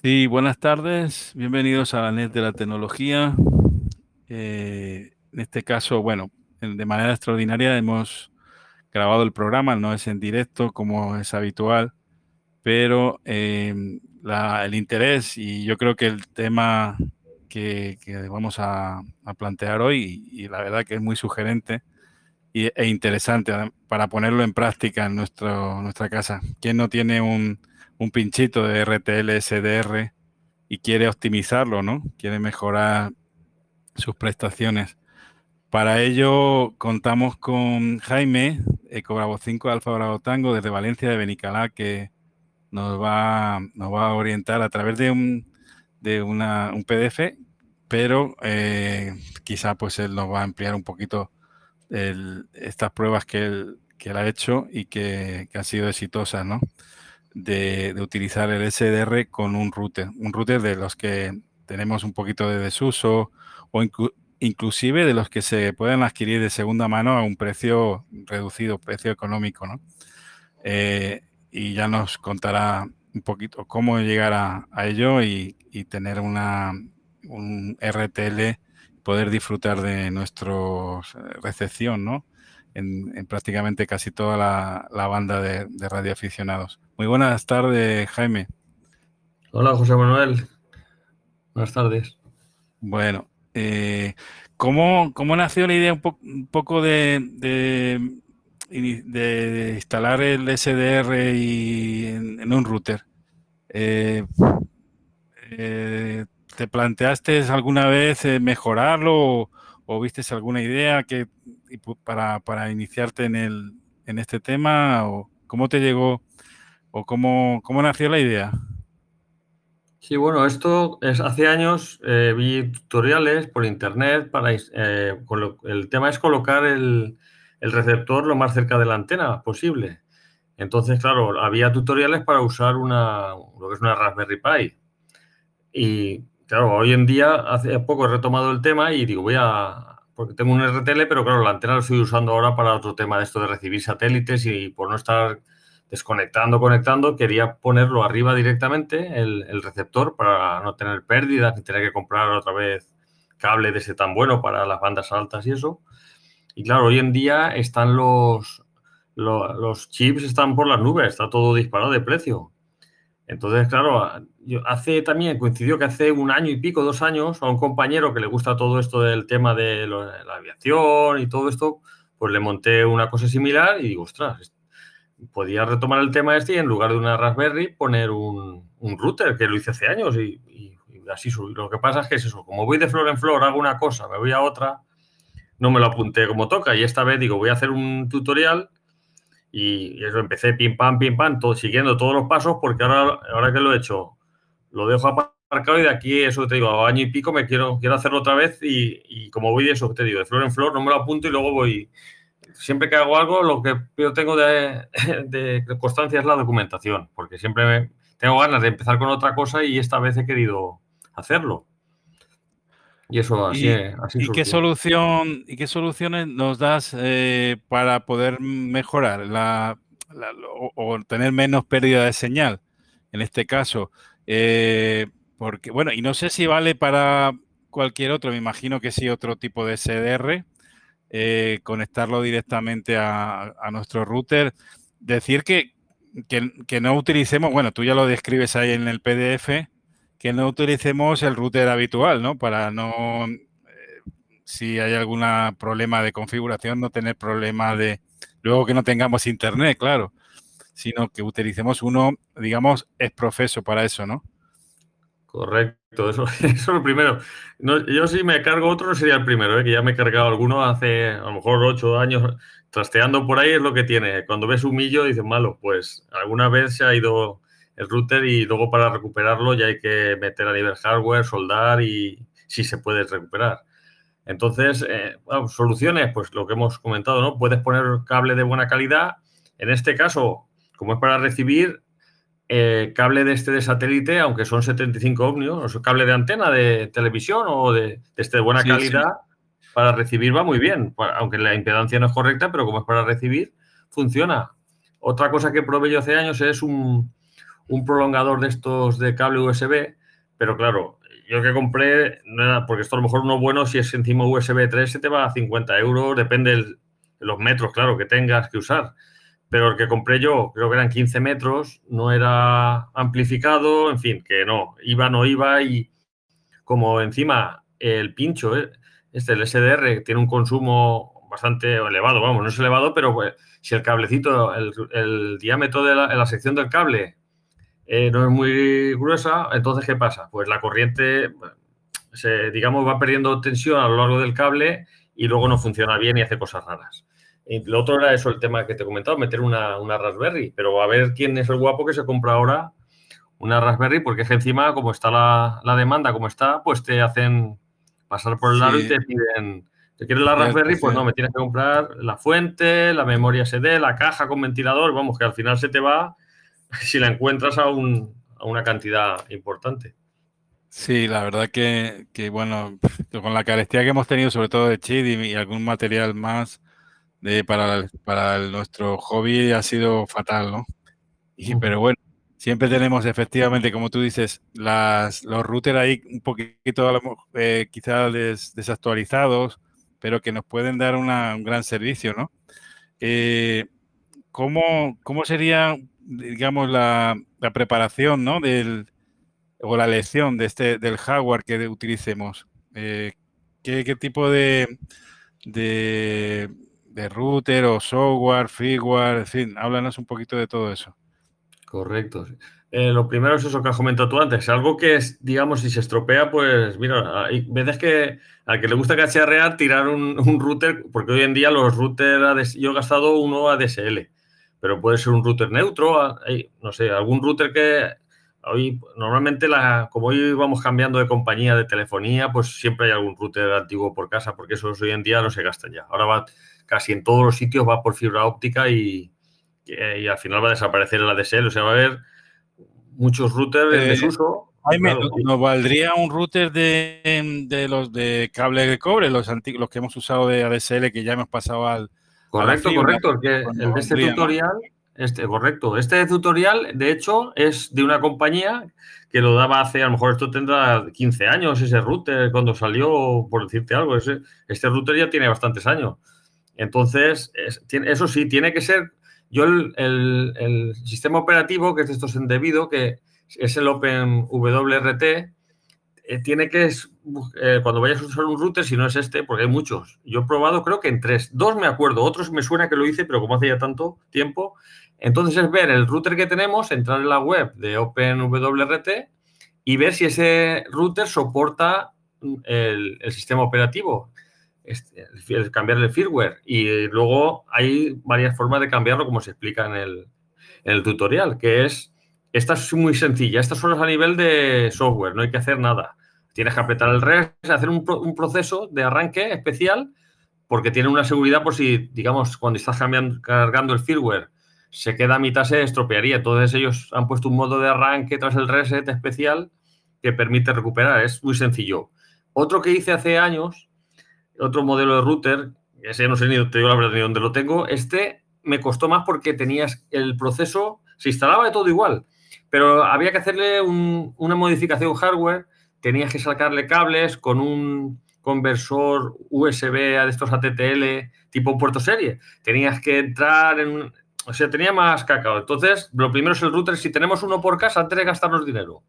Sí, buenas tardes, bienvenidos a la NET de la tecnología. Eh, en este caso, bueno, de manera extraordinaria hemos grabado el programa, no es en directo como es habitual, pero eh, el interés y yo creo que el tema que, vamos a, plantear hoy, y, la verdad que es muy sugerente e interesante para ponerlo en práctica en nuestro, nuestra casa. ¿Quién no tiene un un pinchito de RTL SDR y quiere optimizarlo, ¿no? Quiere mejorar sus prestaciones. Para ello contamos con Jaime, Ecobravo 5 Alfa Bravo Tango desde Valencia de Benicalá, que nos va, nos va a orientar a través de un, de una, un PDF, pero eh, quizá pues él nos va a ampliar un poquito estas pruebas que él, que él ha hecho y que, que han sido exitosas, ¿no? De, utilizar el SDR con un router, un router de los que tenemos un poquito de desuso o inclusive de los que se pueden adquirir de segunda mano a un precio reducido, precio económico, ¿no? Eh, y ya nos contará un poquito cómo llegar a, ello y, tener una, un RTL, poder disfrutar de nuestra recepción, ¿no? En, prácticamente casi toda la, banda de, de radioaficionados. Muy buenas tardes, Jaime. Hola, José Manuel. Buenas tardes. Bueno, eh, ¿cómo, nació la idea un, poco de, de, instalar el SDR y en, un router? Eh, eh, ¿Te planteaste alguna vez mejorarlo o, viste alguna idea que para, para iniciarte en, el, en este tema? ¿O cómo te llegó ¿O cómo, nació la idea? Sí, bueno, esto es hace años eh, vi tutoriales por internet para eh, el tema es colocar el, receptor lo más cerca de la antena posible. Entonces, claro, había tutoriales para usar una lo que es una Raspberry Pi. Y claro, hoy en día hace poco he retomado el tema y digo, voy a porque tengo un RTL, pero claro, la antena la estoy usando ahora para otro tema de esto de recibir satélites y por no estar desconectando, conectando, quería ponerlo arriba directamente, el, receptor, para no tener pérdidas ni tener que comprar otra vez cable de ese tan bueno para las bandas altas y eso. Y claro, hoy en día están los, los, chips están por las nubes, está todo disparado de precio. Entonces, claro, yo hace también, coincidió que hace un año y pico, dos años, a un compañero que le gusta todo esto del tema de, la aviación y todo esto, pues le monté una cosa similar y digo, ostras, podía retomar el tema este y en lugar de una Raspberry poner un, router, que lo hice hace años y, así Lo que pasa es que es eso, como voy de flor en flor, hago una cosa, me voy a otra, no me lo apunté como toca y esta vez digo, voy a hacer un tutorial y, eso empecé pim pam, pim pam, todo, siguiendo todos los pasos porque ahora, ahora que lo he hecho, lo dejo aparcado y de aquí, eso te digo, a año y pico me quiero, quiero hacerlo otra vez y, y como voy de eso, te digo, de flor en flor, no me lo apunto y luego voy siempre que hago algo, lo que yo tengo de, constancia es la documentación, porque siempre tengo ganas de empezar con otra cosa y esta vez he querido hacerlo. Y eso así, ¿Y, ¿y qué solución y qué soluciones nos das eh, para poder mejorar la, o, tener menos pérdida de señal? En este caso, eh, porque bueno, y no sé si vale para cualquier otro, me imagino que sí otro tipo de SDR, eh, conectarlo directamente a, nuestro router. Decir que, que, no utilicemos, bueno, tú ya lo describes ahí en el PDF, que no utilicemos el router habitual, ¿no? Para no, eh, si hay algún problema de configuración, no tener problema de, luego que no tengamos internet, claro, sino que utilicemos uno, digamos, es profeso para eso, ¿no? Correcto, eso, es lo primero. yo si me cargo otro no sería el primero, ¿eh? que ya me he cargado alguno hace a lo mejor ocho años trasteando por ahí es lo que tiene. Cuando ves un millo dices malo, pues alguna vez se ha ido el router y luego para recuperarlo ya hay que meter a nivel hardware, soldar y si se puede recuperar. Entonces, eh, soluciones, pues lo que hemos comentado, ¿no? Puedes poner cable de buena calidad. En este caso, como es para recibir, eh, cable de este de satélite, aunque son 75 ohmios, o cable de antena de televisión o de, este de buena calidad, para recibir va muy bien, aunque la impedancia no es correcta, pero como es para recibir, funciona. Otra cosa que probé yo hace años es un, un prolongador de estos de cable USB, pero claro, yo que compré, era, porque esto a lo mejor uno bueno, si es encima USB 3, se te va a 50 euros, depende de los metros, claro, que tengas que usar. Pero el que compré yo, creo que eran 15 metros, no era amplificado, en fin, que no, iba, no iba, y como encima el pincho, eh, este, el SDR, tiene un consumo bastante elevado, vamos, no es elevado, pero pues, si el cablecito, el, diámetro de la, sección del cable eh, no es muy gruesa, entonces ¿qué pasa? Pues la corriente, se, digamos, va perdiendo tensión a lo largo del cable y luego no funciona bien y hace cosas raras. Y lo otro era eso, el tema que te he comentado, meter una, una Raspberry, pero a ver quién es el guapo que se compra ahora una Raspberry, porque es que encima, como está la, la demanda, como está, pues te hacen pasar por el lado y te piden, ¿te quieres la Raspberry? Pues no, me tienes que comprar la fuente, la memoria SD, la caja con ventilador, vamos, que al final se te va si la encuentras a, un, a una cantidad importante. Sí, la verdad que, que, bueno, con la carestía que hemos tenido, sobre todo de chip y, algún material más de, para, para nuestro hobby, ha sido fatal, ¿no? Y, pero bueno, Siempre tenemos efectivamente, como tú dices, las, los routers ahí un poquito eh, quizás desactualizados, pero que nos pueden dar un gran servicio, ¿no? Eh, ¿cómo, sería, digamos, la, preparación, ¿no? Del, o la lección de este, del hardware que utilicemos? Eh, ¿qué, tipo de, de, de router o software, firmware, en fin, háblanos un poquito de todo eso. Correcto. Eh, lo primero es eso que has comentado tú antes. Algo que es, digamos, si se estropea, pues mira, hay veces que al que le gusta cacharrear, tirar un, router, porque hoy en día los routers, yo he gastado uno ADSL, pero puede ser un router neutro, no sé, algún router que hoy normalmente, la, como hoy vamos cambiando de compañía de telefonía, pues siempre hay algún router antiguo por casa, porque esos hoy en día no se gastan ya. Ahora va casi en todos los sitios, va por fibra óptica y, y al final va a desaparecer el ADSL, o sea, va a haber muchos routers en eh, desuso. ¿Nos valdría un router de, los de cable de cobre, los antiguos, los que hemos usado de ADSL, que ya hemos pasado al. Correcto, correcto, porque este tutorial, este, correcto, este tutorial, de hecho, es de una compañía que lo daba hace, a lo mejor esto tendrá 15 años, ese router, cuando salió, por decirte algo, ese, este router ya tiene bastantes años. Entonces, eso sí, tiene que ser yo el, sistema operativo, que es estos debido, que es el OpenWRT, eh, tiene que, eh, cuando vayas a usar un router, si no es este, porque hay muchos, yo he probado creo que en tres, dos me acuerdo, otros me suena que lo hice, pero como hace ya tanto tiempo, entonces es ver el router que tenemos, entrar en la web de OpenWRT y ver si ese router soporta el, el sistema operativo el, cambiar el firmware. Y luego hay varias formas de cambiarlo, como se explica en el, tutorial, que es, esta es muy sencilla, estas son a nivel de software, no hay que hacer nada. Tienes que apretar el REST, hacer un, un proceso de arranque especial, porque tiene una seguridad por si, digamos, cuando estás cambiando, cargando el firmware, se queda a mitad, se estropearía. Entonces ellos han puesto un modo de arranque tras el reset especial que permite recuperar. Es muy sencillo. Otro que hice hace años otro modelo de router, ese no sé ni, te digo la ni dónde lo tengo, este me costó más porque tenías el proceso, se instalaba de todo igual, pero había que hacerle una modificación hardware, tenías que sacarle cables con un conversor USB a estos ATTL tipo puerto serie, tenías que entrar en... O sea, tenía más cacao. Entonces, lo primero es el router. Si tenemos uno por casa, antes de gastarnos dinero,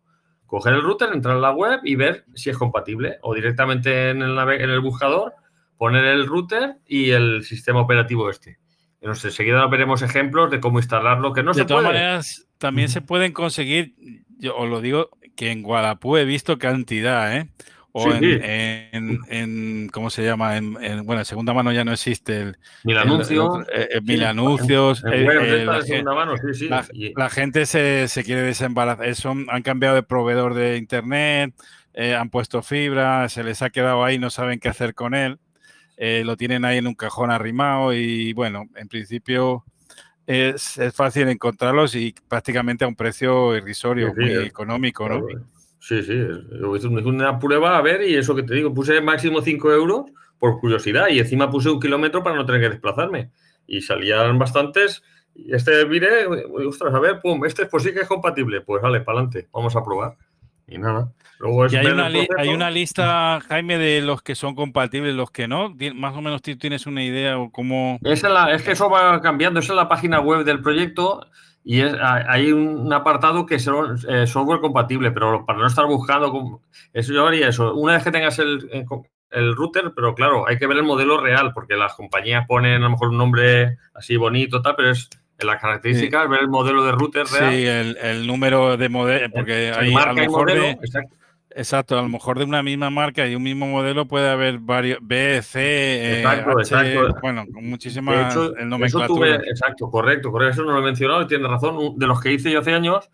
coger el router, entrar en la web y ver si es compatible. O directamente en el, en el buscador poner el router y el sistema operativo este. No sé, enseguida veremos ejemplos de cómo instalarlo, que no de se puede. De todas maneras, también se pueden conseguir, yo os lo digo, que en Guadapú he visto cantidad, ¿eh? O en, ¿cómo se llama? En, bueno, en segunda mano ya no existe el... Mil anuncios. mil anuncios. La, gente se, se quiere desembarazar. Eso, han cambiado de proveedor de internet, eh, han puesto fibra, se les ha quedado ahí, no saben qué hacer con él. Eh, lo tienen ahí en un cajón arrimado y bueno, en principio es, fácil encontrarlos y prácticamente a un precio irrisorio, muy económico, ¿no? Sí, sí, es una prueba a ver y eso que te digo, puse máximo 5 euros por curiosidad y encima puse un kilómetro para no tener que desplazarme y salían bastantes Y este mire, ostras, a ver, pum, este pues sí que es compatible. Pues vale, para adelante, vamos a probar. Y nada. Luego hay, una hay, una lista, Jaime, de los que son compatibles, los que no. Más o menos tienes una idea o cómo. Es, la, es que eso va cambiando. Esa es la página web del proyecto y es, hay un apartado que es eh, software compatible, pero para no estar buscando, eso yo haría eso. Una vez que tengas el, eh, el router, pero claro, hay que ver el modelo real, porque las compañías ponen a lo mejor un nombre así bonito, tal, pero es en las características, ver el modelo de router real. Sí, el, número de modelo, porque hay a lo mejor de, exacto. a lo mejor de una misma marca y un mismo modelo puede haber varios B, C, exacto, exacto. bueno, con muchísimas hecho, exacto, correcto, correcto, eso no lo he mencionado y tiene razón. De los que hice yo hace años,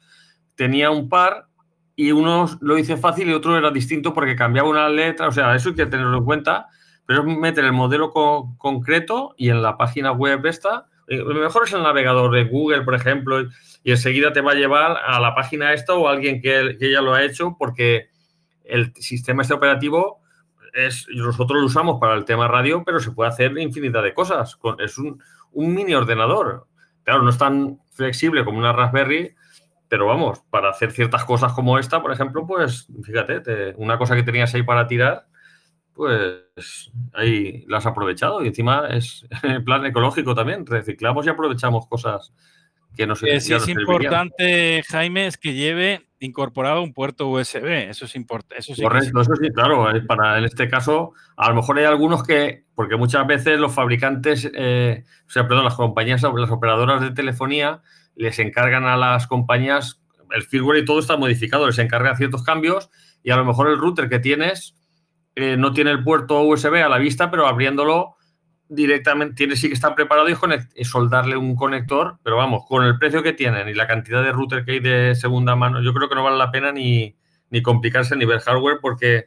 tenía un par y uno lo hice fácil y otro era distinto porque cambiaba una letra, o sea, eso hay que tenerlo en cuenta, pero es meter el modelo concreto y en la página web esta, eh, lo mejor es el navegador de Google, por ejemplo, y enseguida te va a llevar a la página esta o a alguien que, ya lo ha hecho porque el sistema este operativo es, nosotros lo usamos para el tema radio, pero se puede hacer infinidad de cosas. Es un, un mini ordenador. Claro, no es tan flexible como una Raspberry, pero vamos, para hacer ciertas cosas como esta, por ejemplo, pues fíjate, una cosa que tenías ahí para tirar, pues ahí la has aprovechado y encima es en plan ecológico también, reciclamos y aprovechamos cosas que no sé. Sí, es importante, Jaime, es que lleve incorporado un puerto USB, eso es importante. Eso Correcto, eso sí, claro, para en este caso, a lo mejor hay algunos que, porque muchas veces los fabricantes, eh, o sea, perdón, las compañías, las operadoras de telefonía, les encargan a las compañías, el firmware y todo está modificado, les encargan ciertos cambios y a lo mejor el router que tienes eh, no tiene el puerto USB a la vista, pero abriéndolo directamente, tiene sí que está preparado y, soldarle un conector, pero vamos, con el precio que tienen y la cantidad de router que hay de segunda mano, yo creo que no vale la pena ni, ni complicarse ni ver hardware porque,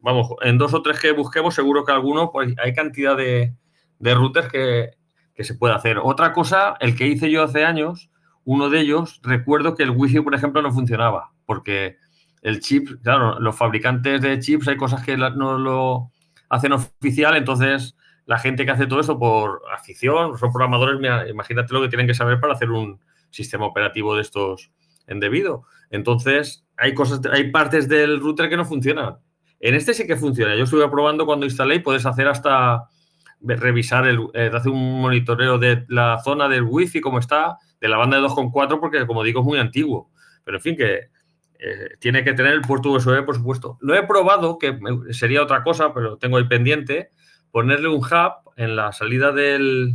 vamos, en dos o tres que busquemos, seguro que alguno, pues hay cantidad de, de routers que, que se puede hacer. Otra cosa, el que hice yo hace años, uno de ellos, recuerdo que el wifi, por ejemplo, no funcionaba, porque el chip, claro, los fabricantes de chips hay cosas que no lo hacen oficial, entonces la gente que hace todo eso por afición, son programadores, imagínate lo que tienen que saber para hacer un sistema operativo de estos en debido. Entonces, hay cosas, hay partes del router que no funcionan. En este sí que funciona. Yo estuve probando cuando instalé y puedes hacer hasta revisar, el, eh, hace un monitoreo de la zona del wifi, cómo está, de la banda de 2.4, porque como digo es muy antiguo. Pero en fin, que eh, tiene que tener el puerto USB, por supuesto. Lo he probado, que sería otra cosa, pero tengo ahí pendiente, ponerle un hub en la salida del,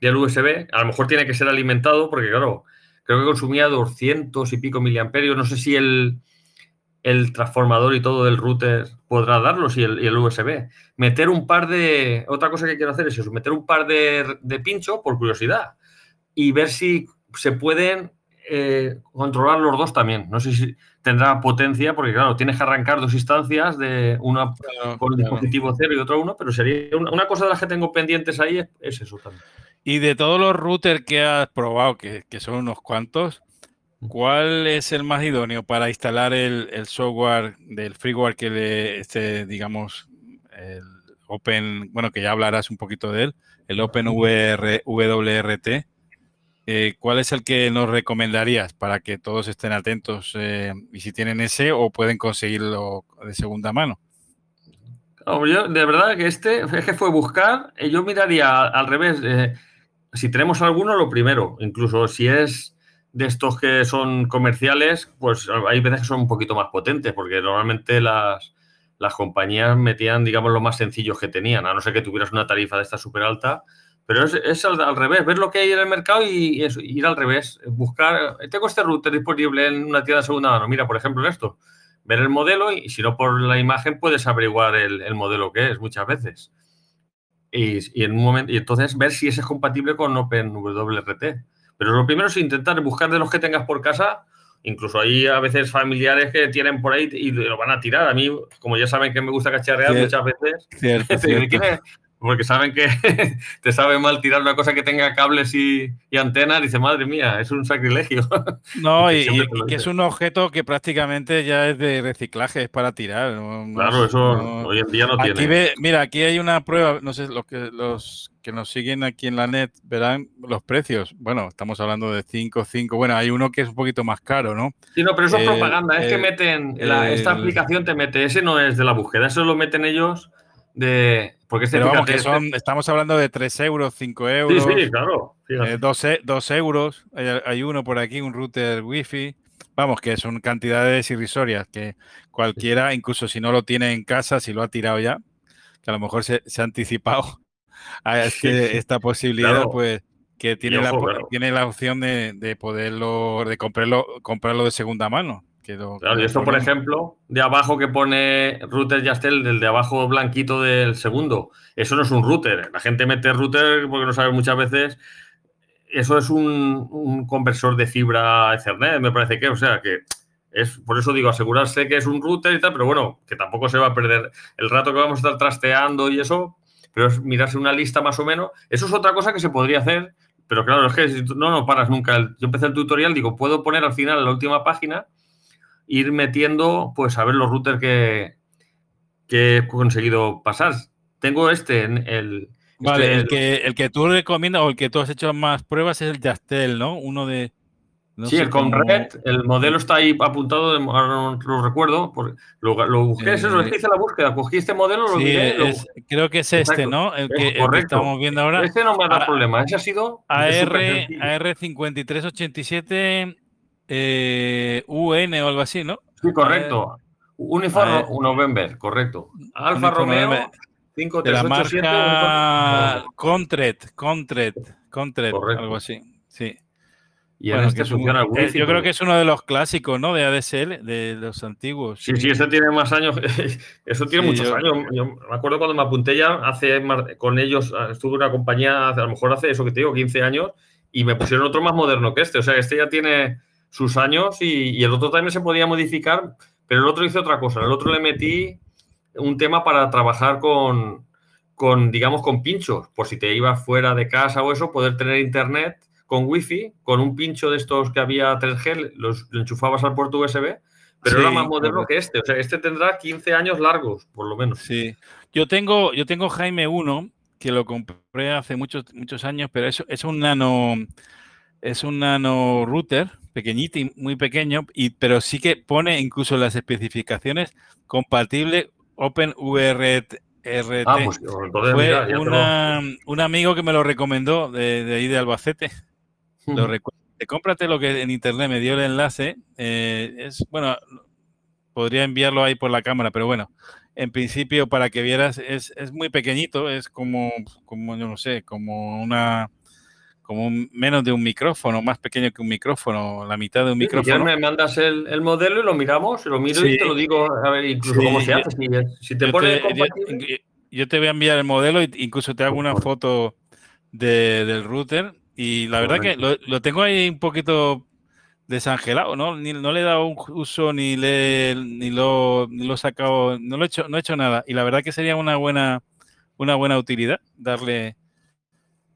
del USB. A lo mejor tiene que ser alimentado, porque claro, creo que consumía 200 y pico miliamperios. No sé si el, el transformador y todo del router podrá darlos y el, y el, USB. Meter un par de. Otra cosa que quiero hacer es eso, meter un par de, de pincho por curiosidad y ver si se pueden eh, controlar los dos también. No sé si tendrá potencia, porque claro, tienes que arrancar dos instancias de una con el dispositivo cero y otra uno, pero sería una, cosa de las que tengo pendientes ahí es, eso también. Y de todos los routers que has probado, que, que son unos cuantos, ¿Cuál es el más idóneo para instalar el, software del freeware que le, este, digamos, el Open, bueno, que ya hablarás un poquito de él, el Open WRT? Eh, ¿Cuál es el que nos recomendarías para que todos estén atentos eh, y si tienen ese o pueden conseguirlo de segunda mano? yo, de verdad que este es que fue buscar, eh, yo miraría al revés, si tenemos alguno, lo primero, incluso si es de estos que son comerciales, pues hay veces que son un poquito más potentes, porque normalmente las, las compañías metían, digamos, lo más sencillos que tenían, a no ser que tuvieras una tarifa de esta súper alta, pero es, al, revés, ver lo que hay en el mercado y, ir al revés, buscar, tengo este router disponible en una tienda de segunda mano, mira, por ejemplo, esto, ver el modelo y, si no por la imagen puedes averiguar el, el modelo que es muchas veces. Y, y, en un momento, y entonces ver si ese es compatible con OpenWRT. Pero lo primero es intentar buscar de los que tengas por casa. Incluso hay a veces familiares que tienen por ahí y lo van a tirar. A mí, como ya saben que me gusta cacharrear muchas veces, cierto. porque saben que te sabe mal tirar una cosa que tenga cables y, y antenas, dice, madre mía, es un sacrilegio. No, y, que es un objeto que prácticamente ya es de reciclaje, es para tirar. claro, eso hoy en día no tiene. mira, aquí hay una prueba, no sé, los que, los que nos siguen aquí en la net verán los precios. Bueno, estamos hablando de 5, 5. Bueno, hay uno que es un poquito más caro, ¿no? Sí, no, pero eso es propaganda. Es que meten. esta aplicación te mete. Ese no es de la búsqueda. Eso lo meten ellos de. Porque este pero vamos, que son, estamos hablando de 3 euros, 5 euros. Sí, sí, claro. 2, e, euros. Hay, hay, uno por aquí, un router wifi. Vamos, que son cantidades irrisorias que cualquiera, incluso si no lo tiene en casa, si lo ha tirado ya, que a lo mejor se, ha anticipado a este, esta posibilidad, pues que tiene, la, tiene la opción de, poderlo, de comprarlo, comprarlo de segunda mano. Claro, y esto, por ejemplo, de abajo que pone router Yastel, del de abajo blanquito del segundo, eso no es un router. La gente mete router porque no sabe muchas veces eso es un, conversor de fibra Ethernet, me parece que, o sea, que es, por eso digo, asegurarse que es un router y tal, pero bueno, que tampoco se va a perder el rato que vamos a estar trasteando y eso, pero es mirarse una lista más o menos. Eso es otra cosa que se podría hacer, pero claro, es que no, no paras nunca. Yo empecé el tutorial, digo, puedo poner al final, la última página, ir metiendo, pues a ver los routers que, que he conseguido pasar. Tengo este en el, Vale, el que, el que tú recomiendas o el que tú has hecho más pruebas es el Yastel, ¿no? Uno de. sí, el Conred, el modelo está ahí apuntado, ahora no lo recuerdo, lo, lo busqué, eso lo hice la búsqueda, cogí este modelo, lo sí, creo que es este, ¿no? El que, estamos viendo ahora. Este no me da problema, ese ha sido. AR, AR5387 eh, UN o algo así, ¿no? Sí, correcto. Uniforme November, correcto. Alfa Romeo de la marca Contret, Contret, Contret, algo así. Sí. Y bueno, este funciona eh, Yo creo que es uno de los clásicos, ¿no? De ADSL, de los antiguos. Sí, sí, este tiene más años. Eso tiene muchos años. Yo me acuerdo cuando me apunté ya hace con ellos, ah, estuve en una compañía, a lo mejor hace eso que te digo, 15 años, y me pusieron otro más moderno que este. O sea, este ya tiene sus años y, y el otro también se podía modificar, pero el otro hice otra cosa. El otro le metí un tema para trabajar con, con, digamos, con pinchos, por si te ibas fuera de casa o eso, poder tener internet con wifi, con un pincho de estos que había 3G, los enchufabas al puerto USB, pero era más moderno que este. O sea, este tendrá 15 años largos, por lo menos. Sí. Yo tengo, yo tengo Jaime 1, que lo compré hace muchos, muchos años, pero es, es un nano, es un nano router pequeñito y muy pequeño, y, pero sí que pone incluso las especificaciones compatible OpenVRT. Ah, pues, Fue un amigo que me lo recomendó de, ahí de Albacete. Lo cómprate lo que en internet me dio el enlace. Eh, es bueno, podría enviarlo ahí por la cámara, pero bueno, en principio para que vieras es, es muy pequeñito, es como, como yo no sé, como una como menos de un micrófono, más pequeño que un micrófono, la mitad de un micrófono. Ya me mandas el, modelo y lo miramos, lo miro y te lo digo, a ver, incluso cómo se hace. Si, te pone yo, te voy a enviar el modelo e incluso te hago una foto del router y la verdad que lo, tengo ahí un poquito desangelado, ¿no? no le he dado un uso ni, le, ni, lo, ni lo he sacado, no lo he hecho, no he hecho nada. Y la verdad que sería una buena, una buena utilidad darle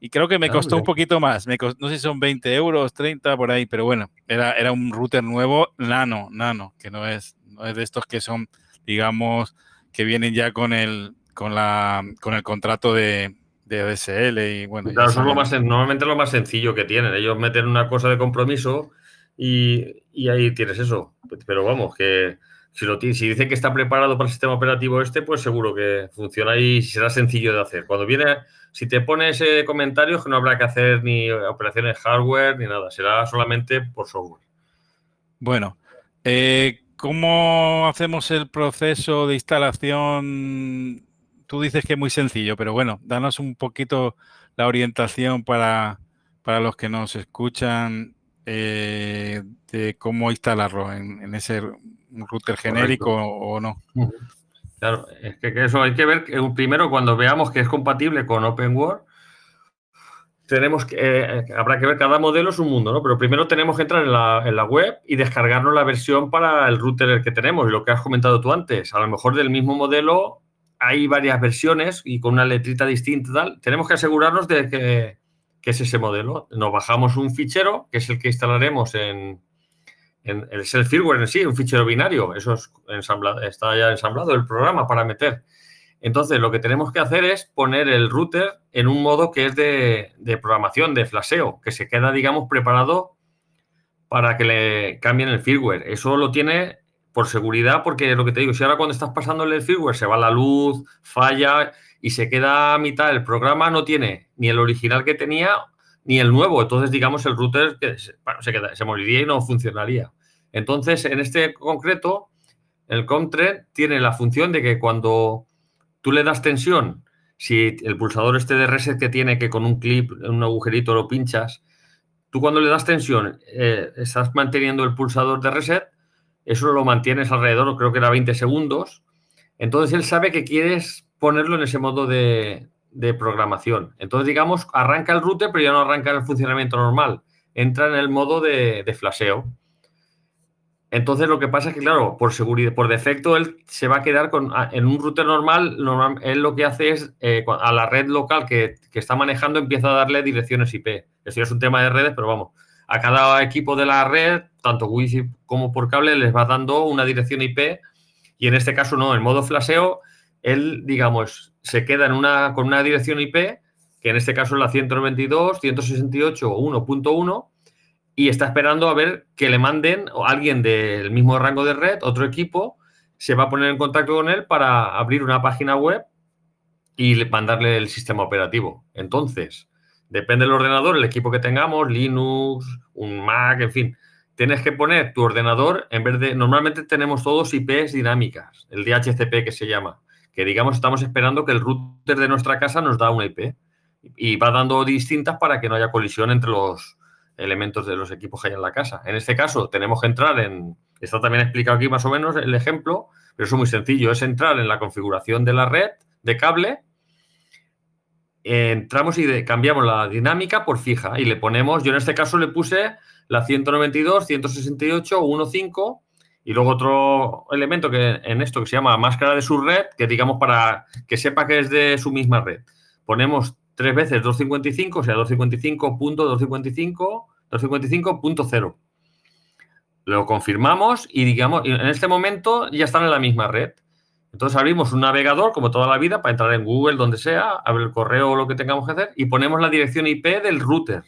y creo que me ah, costó un poquito más. Me no sé si son 20 euros, 30 por ahí, pero bueno, era, era un router nuevo, nano, nano, que no es, no es de estos que son, digamos, que vienen ya con el, con la, con el contrato de, de ADSL y bueno. Claro, son lo más, normalmente lo más sencillo que tienen. Ellos meten una cosa de compromiso y, y ahí tienes eso. Pero vamos, que si, lo, si dice que está preparado para el sistema operativo este, pues seguro que funciona y será sencillo de hacer. Cuando viene, si te pone ese comentario, que no habrá que hacer ni operaciones hardware ni nada, será solamente por software. Bueno, eh, ¿cómo hacemos el proceso de instalación? Tú dices que es muy sencillo, pero bueno, danos un poquito la orientación para, para los que nos escuchan eh, de cómo instalarlo en, ese router genérico o, no. Claro, es que, eso hay que ver primero cuando veamos que es compatible con OpenWord, tenemos que, eh, habrá que ver cada modelo es un mundo, ¿no? Pero primero tenemos que entrar en la, en la, web y descargarnos la versión para el router que tenemos, y lo que has comentado tú antes. A lo mejor del mismo modelo hay varias versiones y con una letrita distinta tal. Tenemos que asegurarnos de que, que es ese modelo. Nos bajamos un fichero, que es el que instalaremos en, en, es el firmware en sí, un fichero binario. Eso es ensamblado, está ya ensamblado el programa para meter. Entonces, lo que tenemos que hacer es poner el router en un modo que es de, de programación, de flasheo, que se queda, digamos, preparado para que le cambien el firmware. Eso lo tiene por seguridad, porque lo que te digo, si ahora cuando estás pasándole el firmware se va la luz, falla y se queda a mitad, el programa no tiene ni el original que tenía ni el nuevo. Entonces, digamos, el router se, se moriría y no funcionaría. Entonces, en este concreto, el COMTRE tiene la función de que cuando tú le das tensión, si el pulsador este de reset que tiene, que con un clip, un agujerito lo pinchas, tú cuando le das tensión, eh, estás manteniendo el pulsador de reset, eso lo mantienes alrededor, creo que era 20 segundos. Entonces él sabe que quieres ponerlo en ese modo de, programación. Entonces, digamos, arranca el router, pero ya no arranca el funcionamiento normal. Entra en el modo de, de flasheo. Entonces lo que pasa es que, claro, por seguridad, por defecto, él se va a quedar con, en un router normal, él lo que hace es eh, a la red local que, está manejando empieza a darle direcciones IP. Eso ya es un tema de redes, pero vamos, a cada equipo de la red, tanto Wi-Fi como por cable, les va dando una dirección IP y en este caso no, en modo flasheo, él, digamos, se queda en una, con una dirección IP, que en este caso es la 192, 168 o 1.1 y está esperando a ver que le manden o alguien del mismo rango de red, otro equipo, se va a poner en contacto con él para abrir una página web y mandarle el sistema operativo. Entonces, depende del ordenador, el equipo que tengamos, Linux, un Mac, en fin, tienes que poner tu ordenador en vez de, normalmente tenemos todos IPs dinámicas, el DHCP que se llama, que digamos estamos esperando que el router de nuestra casa nos da una IP y va dando distintas para que no haya colisión entre los, elementos de los equipos que hay en la casa. En este caso, tenemos que entrar en, está también explicado aquí más o menos el ejemplo, pero es muy sencillo, es entrar en la configuración de la red de cable, entramos y cambiamos la dinámica por fija y le ponemos, yo en este caso le puse la 192, 168, 1.5 y luego otro elemento que en esto que se llama máscara de su red, que digamos para que sepa que es de su misma red. Ponemos tres veces 255, o sea, 255.255, 255.0. Lo confirmamos y digamos, en este momento ya están en la misma red. Entonces abrimos un navegador, como toda la vida, para entrar en Google, donde sea, abrir el correo o lo que tengamos que hacer, y ponemos la dirección IP del router.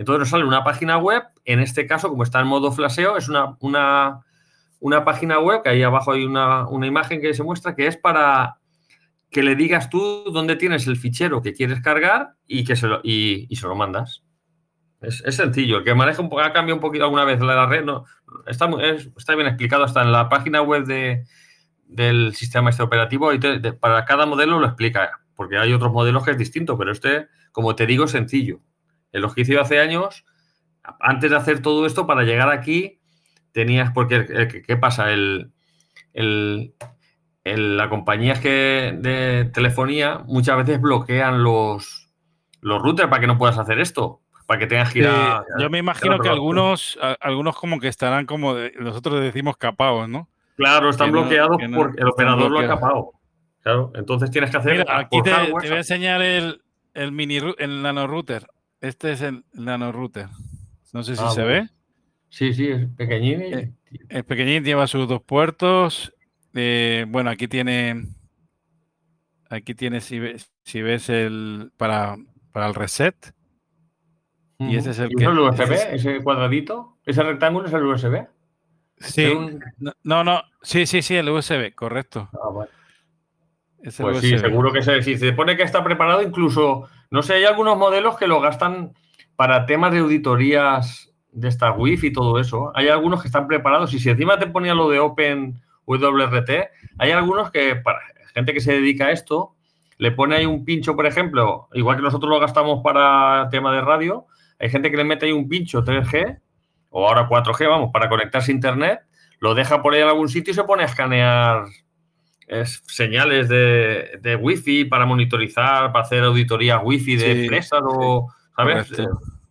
Entonces nos sale una página web, en este caso, como está en modo flasheo, es una, una, una página web, que ahí abajo hay una, una imagen que se muestra, que es para que le digas tú dónde tienes el fichero que quieres cargar y que se lo, y, se lo mandas. Es, sencillo. El que maneja un poco, ha cambiado un poquito alguna vez la red, no, está, está bien explicado hasta en la página web de, del sistema este operativo y para cada modelo lo explica, porque hay otros modelos que es distinto, pero este, como te digo, es sencillo. En los que hice hace años, antes de hacer todo esto, para llegar aquí, tenías, porque, ¿qué pasa? El, el, las compañías que de telefonía muchas veces bloquean los, los routers para que no puedas hacer esto, para que tengas que ir a, Yo me imagino que algunos, algunos como que estarán como nosotros decimos capados, ¿no? Claro, están bloqueados porque el operador lo ha capado. Claro, entonces tienes que hacer. Mira, aquí te, voy a enseñar el, el mini el nano router. Este es el nano router. No sé si ah, se ve. Sí, sí, es pequeñín. Eh, es pequeñín, lleva sus dos puertos eh, bueno, aquí tiene, aquí tiene, si ves, si ves el, para, para el reset. Y ese es el que... el USB? ¿Ese cuadradito? ¿Ese rectángulo es el USB? Sí, no, no, sí, sí, sí, el USB, correcto. Ah, bueno. pues sí, seguro que se, si se pone que está preparado, incluso, no sé, hay algunos modelos que lo gastan para temas de auditorías de esta Wi-Fi y todo eso. Hay algunos que están preparados y si encima te ponía lo de Open WRT, hay algunos que, para gente que se dedica a esto, le pone ahí un pincho, por ejemplo, igual que nosotros lo gastamos para tema de radio, hay gente que le mete ahí un pincho 3G o ahora 4G, vamos, para conectarse a Internet, lo deja por ahí en algún sitio y se pone a escanear señales de, de Wi-Fi para monitorizar, para hacer auditorías Wi-Fi de empresas o, ¿sabes?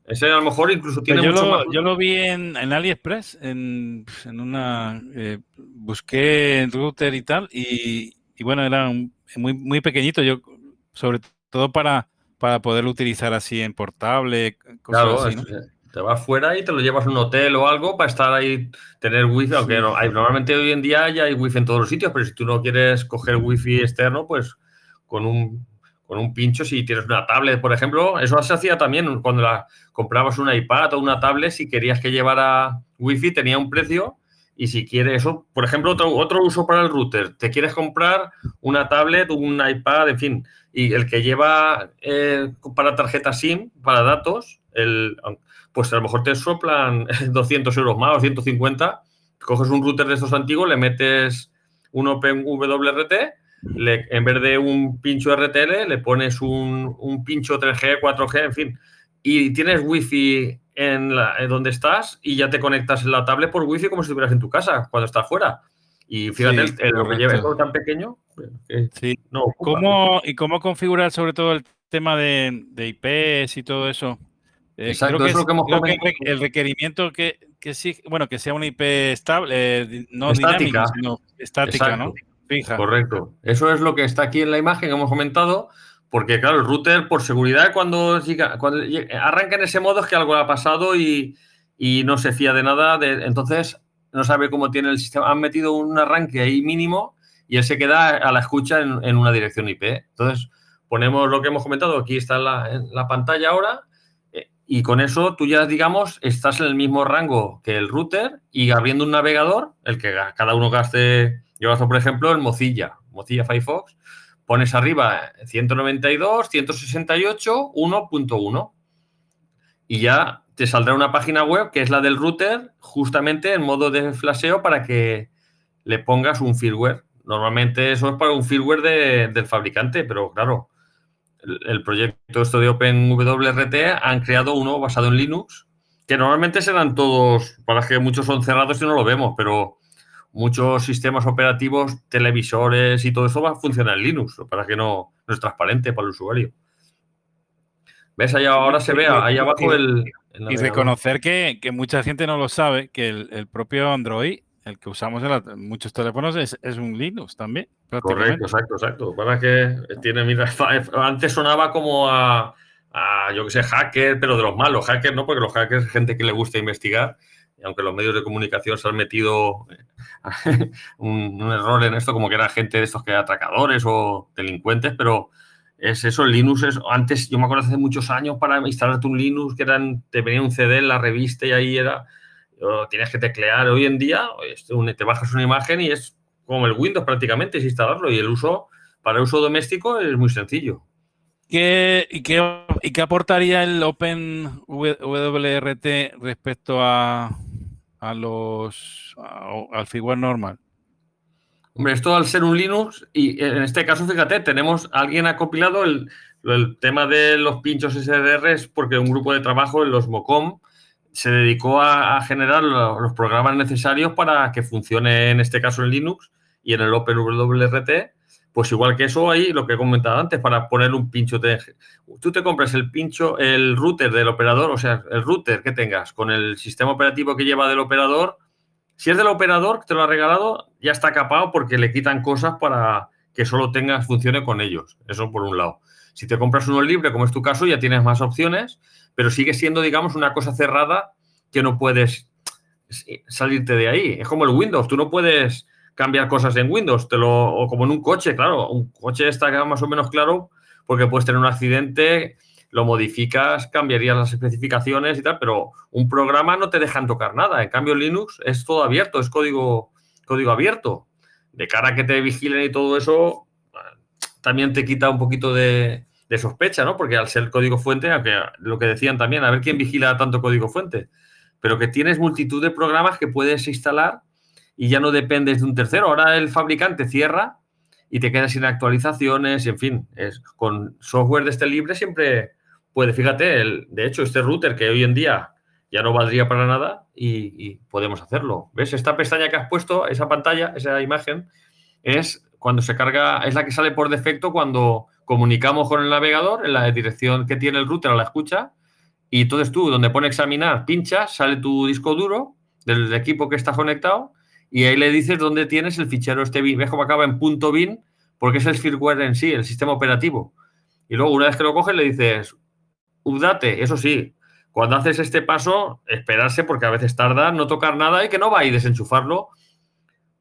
Ese a lo mejor incluso tiene yo mucho lo, Yo lo vi en, AliExpress, en, una... Eh, busqué en router y tal, y, bueno, era muy, muy pequeñito, yo sobre todo para, para poderlo utilizar así en portable, cosas así, te vas fuera y te lo llevas a un hotel o algo para estar ahí, tener wifi, aunque no, hay, normalmente hoy en día ya hay wifi en todos los sitios, pero si tú no quieres coger wifi externo, pues con un, con un pincho, si tienes una tablet, por ejemplo, eso se hacía también cuando la, comprabas un iPad o una tablet, si querías que llevara wifi tenía un precio y si quieres eso, por ejemplo, otro, otro uso para el router, te quieres comprar una tablet, un iPad, en fin, y el que lleva eh, para tarjeta SIM, para datos, el, pues a lo mejor te soplan 200 euros más o 150, coges un router de estos antiguos, le metes un OpenWRT, le, en vez de un pincho RTL, le pones un, un pincho 3G, 4G, en fin, y tienes wifi en, la, donde estás y ya te conectas en la tablet por wifi como si estuvieras en tu casa cuando estás fuera. Y fíjate, el, lo que lleva todo tan pequeño. sí. no ¿Cómo, ¿Y cómo configurar sobre todo el tema de, de IPs y todo eso? Eh, Exacto, es lo que hemos comentado. el requerimiento que, que, sí, bueno, que sea una IP estable, eh, no estática, dinámica, sino estática, ¿no? Fija. Correcto. Eso es lo que está aquí en la imagen que hemos comentado. Porque, claro, el router, por seguridad, cuando, cuando arranca en ese modo es que algo ha pasado y, no se fía de nada. De, entonces, no sabe cómo tiene el sistema. Han metido un arranque ahí mínimo y él se queda a la escucha en, una dirección IP. Entonces, ponemos lo que hemos comentado. Aquí está en la, pantalla ahora. Y con eso tú ya, digamos, estás en el mismo rango que el router y abriendo un navegador, el que cada uno gaste. Yo gasto, por ejemplo, el Mozilla, Mozilla Firefox pones arriba 192, 168, 1.1 y ya te saldrá una página web que es la del router justamente en modo de flasheo para que le pongas un firmware. Normalmente eso es para un firmware del fabricante, pero claro, el, proyecto esto de OpenWRT han creado uno basado en Linux, que normalmente serán todos, para que muchos son cerrados y no lo vemos, pero muchos sistemas operativos, televisores y todo eso va a funcionar en Linux, para que no, es transparente para el usuario. ¿Ves? Allá ahora se ve, ahí abajo el... y reconocer que, mucha gente no lo sabe, que el, propio Android, el que usamos en muchos teléfonos, es, un Linux también. Correcto, exacto, exacto. Para que tiene, mira, antes sonaba como a, a, yo que sé, hacker, pero de los malos hackers, ¿no? Porque los hackers es gente que le gusta investigar aunque los medios de comunicación se han metido eh, un, error en esto, como que era gente de estos que atracadores o delincuentes, pero es eso, el Linux es, antes, yo me acuerdo hace muchos años para instalarte un Linux, que eran, te venía un CD en la revista y ahí era, tienes que teclear. Hoy en día te bajas una imagen y es como el Windows prácticamente, es instalarlo y el uso, para el uso doméstico es muy sencillo. ¿Qué, y, qué, ¿Y qué aportaría el Open WRT respecto a, a los al firmware normal? Hombre, esto al ser un Linux, y en este caso, fíjate, tenemos, alguien ha compilado el, tema de los pinchos SDRs porque un grupo de trabajo en los MOCOM se dedicó a, generar los programas necesarios para que funcione en este caso en Linux y en el OpenWRT pues igual que eso ahí, lo que he comentado antes, para poner un pincho. tú te compras el pincho, el router del operador, o sea, el router que tengas con el sistema operativo que lleva del operador. Si es del operador que te lo ha regalado, ya está capado porque le quitan cosas para que solo tengas, funcione con ellos. Eso por un lado. Si te compras uno libre, como es tu caso, ya tienes más opciones, pero sigue siendo, digamos, una cosa cerrada que no puedes salirte de ahí. Es como el Windows, tú no puedes cambiar cosas en Windows, te lo, o como en un coche, claro, un coche está más o menos claro porque puedes tener un accidente, lo modificas, cambiarías las especificaciones y tal, pero un programa no te dejan tocar nada. En cambio, Linux es todo abierto, es código, código abierto. De cara a que te vigilen y todo eso, también te quita un poquito de, de sospecha, ¿no? Porque al ser código fuente, aunque lo que decían también, a ver quién vigila tanto código fuente, pero que tienes multitud de programas que puedes instalar y ya no dependes de un tercero. Ahora el fabricante cierra y te quedas sin actualizaciones y en fin, es, con software de este libre siempre puede, fíjate, el, de hecho este router que hoy en día ya no valdría para nada y, podemos hacerlo. ¿Ves? Esta pestaña que has puesto, esa pantalla, esa imagen, es cuando se carga, es la que sale por defecto cuando comunicamos con el navegador en la dirección que tiene el router a la escucha y entonces tú, donde pone examinar, pinchas, sale tu disco duro del equipo que está conectado y ahí le dices dónde tienes el fichero este bin. ¿Ves cómo acaba en punto .bin? Porque es el firmware en sí, el sistema operativo. Y luego, una vez que lo coges, le dices, update, eso sí, cuando haces este paso, esperarse, porque a veces tarda, no tocar nada y que no va y desenchufarlo,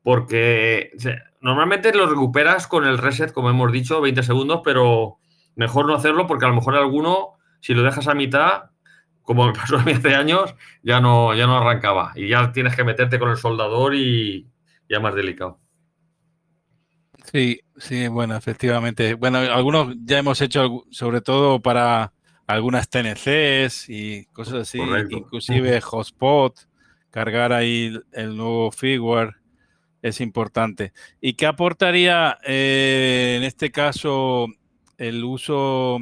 porque normalmente lo recuperas con el reset, como hemos dicho, 20 segundos, pero mejor no hacerlo porque a lo mejor alguno, si lo dejas a mitad, como me pasó a mí hace años, ya no, ya no arrancaba. Y ya tienes que meterte con el soldador y ya más delicado. Sí, sí, bueno, efectivamente. Bueno, algunos ya hemos hecho, sobre todo para algunas TNCs y cosas así, inclusive hotspot, cargar ahí el nuevo firmware es importante. ¿Y qué aportaría eh, en este caso el uso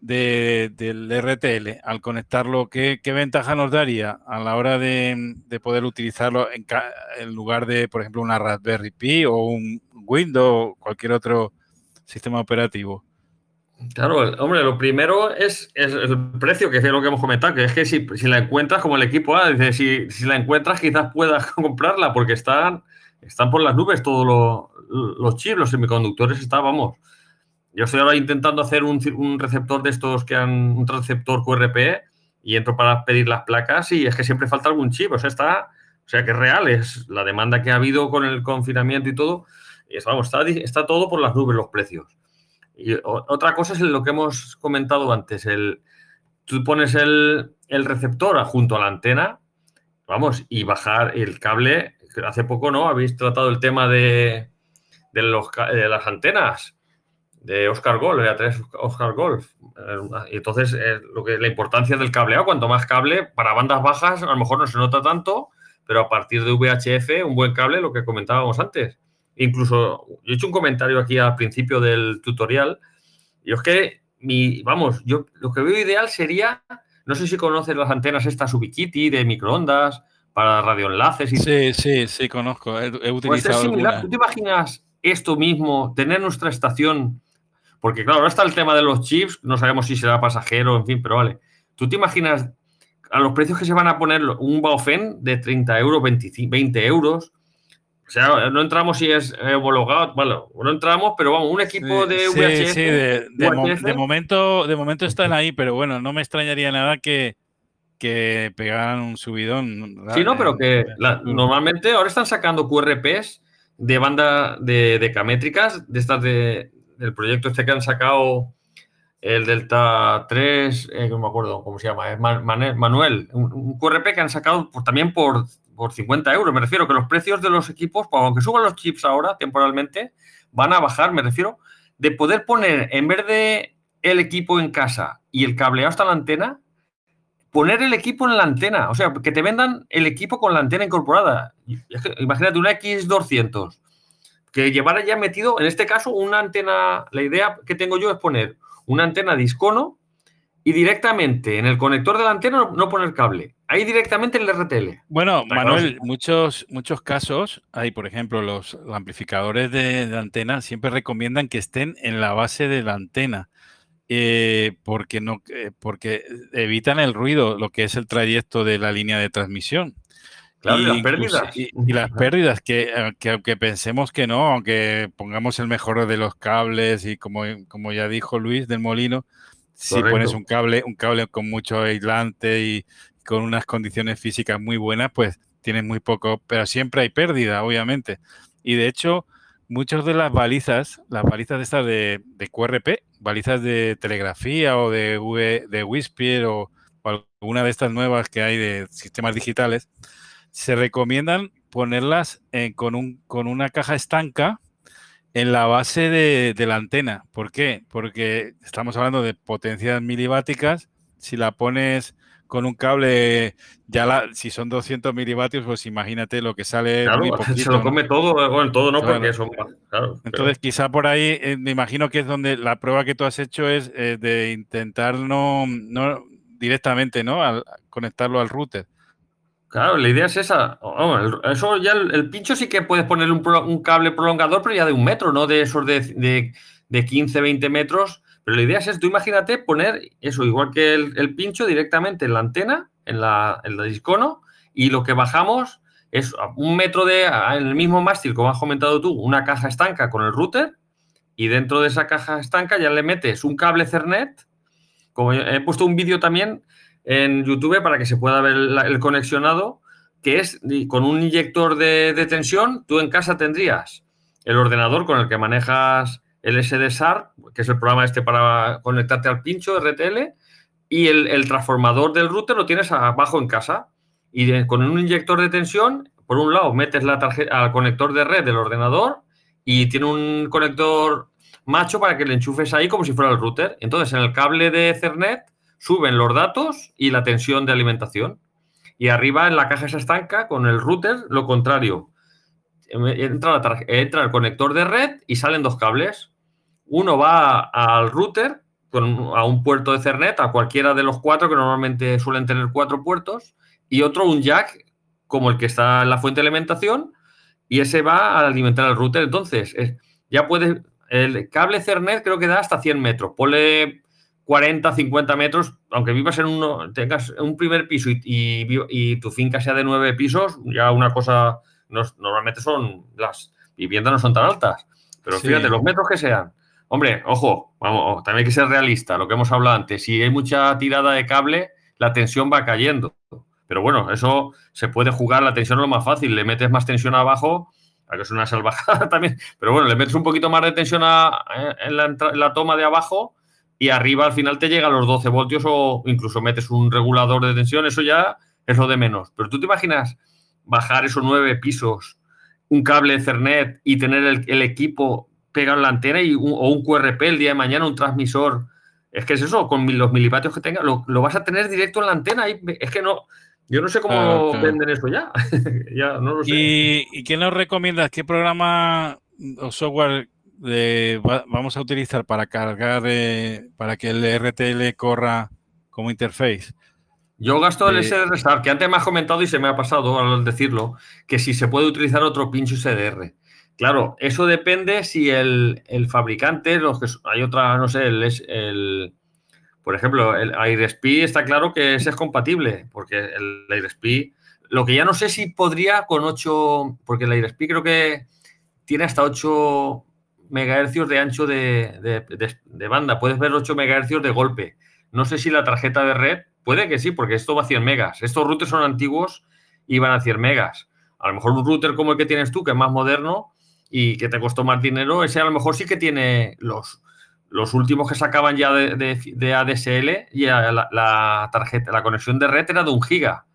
del RTL al conectarlo, ¿qué, ventaja nos daría a la hora de, poder utilizarlo en, en, lugar de, por ejemplo, una Raspberry Pi o un Windows o cualquier otro sistema operativo? Claro, hombre, lo primero es, el precio, que es lo que hemos comentado, que es que si, la encuentras como el equipo A, si, si, la encuentras quizás puedas comprarla porque están, están por las nubes todos los, chips, los semiconductores, está, vamos, yo estoy ahora intentando hacer un, receptor de estos que han un receptor QRP y entro para pedir las placas y es que siempre falta algún chip. O sea, está, o sea que es real, es la demanda que ha habido con el confinamiento y todo. Y vamos, está, está todo por las nubes los precios. Y otra cosa es lo que hemos comentado antes. El, tú pones el, receptor junto a la antena, vamos, y bajar el cable. Hace poco, ¿no? Habéis tratado el tema de, de, de las antenas de Oscar Golf, de A3 Oscar Golf. Y entonces, eh, lo que la importancia del cableado, cuanto más cable, para bandas bajas a lo mejor no se nota tanto, pero a partir de VHF, un buen cable, lo que comentábamos antes. Incluso, yo he hecho un comentario aquí al principio del tutorial, y es que, mi, vamos, yo lo que veo ideal sería, no sé si conoces las antenas estas Ubiquiti de microondas para radioenlaces. Y... Sí, sí, sí, conozco, he, pues utilizado. ¿Tú te imaginas esto mismo, tener nuestra estación porque claro, ahora está el tema de los chips, no sabemos si será pasajero, en fin, pero vale. ¿Tú te imaginas a los precios que se van a poner un Baofen de 30 euros, 20 euros? O sea, no entramos si es homologado, bueno, no entramos, pero vamos, un equipo de VHF. Sí, de, momento, de momento están ahí, pero bueno, no me extrañaría nada que, que pegaran un subidón. Sí, no, pero que normalmente ahora están sacando QRPs de banda de, de camétricas, de estas de, del proyecto este que han sacado, el Delta 3, eh, no me acuerdo cómo se llama, es Manuel, un, QRP que han sacado también por, por 50 euros. Me refiero que los precios de los equipos, pues, aunque suban los chips ahora temporalmente, van a bajar, me refiero, de poder poner, en vez de el equipo en casa y el cableado hasta la antena, poner el equipo en la antena. O sea, que te vendan el equipo con la antena incorporada. Imagínate una X200 que llevara ya metido, en este caso, una antena, la idea que tengo yo es poner una antena discono y directamente en el conector de la antena no, poner cable, ahí directamente en el RTL. Bueno, Manuel, muchos, muchos casos, hay por ejemplo los, amplificadores de, antena siempre recomiendan que estén en la base de la antena. Eh, porque no eh, porque evitan el ruido, lo que es el trayecto de la línea de transmisión. Claro, y, las pérdidas. Y, las pérdidas, que, que, aunque pensemos que no, aunque pongamos el mejor de los cables y como, como ya dijo Luis del Molino, si pones un cable, un cable con mucho aislante y con unas condiciones físicas muy buenas, pues tienes muy poco, pero siempre hay pérdida, obviamente. Y de hecho, muchas de las balizas, las balizas de estas de, de QRP, balizas de telegrafía o de, de Whisper o, alguna de estas nuevas que hay de sistemas digitales, se recomiendan ponerlas eh, con, un, con una caja estanca en la base de, la antena. ¿Por qué? Porque estamos hablando de potencias milibáticas. Si la pones con un cable, ya la, si son 200 milivatios, pues imagínate lo que sale. Claro, se lo come todo, bueno, todo no, porque son claro, Entonces, quizá por ahí, eh, me imagino que es donde la prueba que tú has hecho es eh, de intentar no, no directamente, ¿no? Al, conectarlo al router. Claro, la idea es esa. eso ya el, pincho sí que puedes poner un, cable prolongador, pero ya de un metro, no de esos de, 15, 20 metros. Pero la idea es eso. Tú imagínate poner eso, igual que el, pincho, directamente en la antena, en la, en y lo que bajamos es un metro de, en el mismo mástil, como has comentado tú, una caja estanca con el router, y dentro de esa caja estanca ya le metes un cable Cernet. Como he puesto un vídeo también en YouTube para que se pueda ver el conexionado, que es con un inyector de, tensión, tú en casa tendrías el ordenador con el que manejas el SDSAR, que es el programa este para conectarte al pincho RTL, y el, transformador del router lo tienes abajo en casa. Y con un inyector de tensión, por un lado, metes la tarjeta al conector de red del ordenador y tiene un conector macho para que le enchufes ahí como si fuera el router. Entonces, en el cable de Ethernet suben los datos y la tensión de alimentación. Y arriba en la caja esa estanca con el router, lo contrario. Entra, entra el conector de red y salen dos cables. Uno va al router a un puerto de Ethernet, a cualquiera de los cuatro, que normalmente suelen tener cuatro puertos, y otro un jack, como el que está en la fuente de alimentación, y ese va a alimentar el router. Entonces, ya puedes, el cable Ethernet creo que da hasta 100 metros. Ponle 40, 50 metros, aunque vivas en uno, tengas un primer piso y, tu finca sea de nueve pisos, ya una cosa, normalmente son, las viviendas no son tan altas. Pero fíjate, los metros que sean, Hombre, ojo, vamos, también hay que ser realista, lo que hemos hablado antes. Si hay mucha tirada de cable, la tensión va cayendo. Pero bueno, eso se puede jugar, la tensión es lo más fácil. Le metes más tensión abajo, a que es una salvajada también, pero bueno, le metes un poquito más de tensión eh, en, la, toma de abajo y arriba al final te llega a los 12 voltios o incluso metes un regulador de tensión, eso ya es lo de menos. Pero tú te imaginas bajar esos nueve pisos, un cable Ethernet y tener el equipo pegar la antena y o un QRP el día de mañana, un transmisor. Es que es eso, con los milivatios que tenga, lo, vas a tener directo en la antena. Y es que no, yo no sé cómo venden eso ya. ya no lo sé. ¿Y, qué nos recomiendas? ¿Qué programa o software vamos a utilizar para cargar, eh, para que el RTL corra como interface? Yo gasto el SDR que antes me has comentado y se me ha pasado al decirlo, que si se puede utilizar otro pincho SDR. Claro, eso depende si el, fabricante, los que hay otra, no sé, el, el por ejemplo, el AirSpeed está claro que ese es compatible, porque el AirSpeed, lo que ya no sé si podría con 8, porque el AirSpeed creo que tiene hasta 8 megahercios de ancho de, banda, puedes ver 8 megahercios de golpe. No sé si la tarjeta de red, puede que sí, porque esto va a 100 megas. Estos routers son antiguos y van a 100 megas. A lo mejor un router como el que tienes tú, que es más moderno, y que te costó más dinero, ese a lo mejor sí que tiene los, los últimos que sacaban ya de, de, ADSL y la, tarjeta, la conexión de red era de un giga.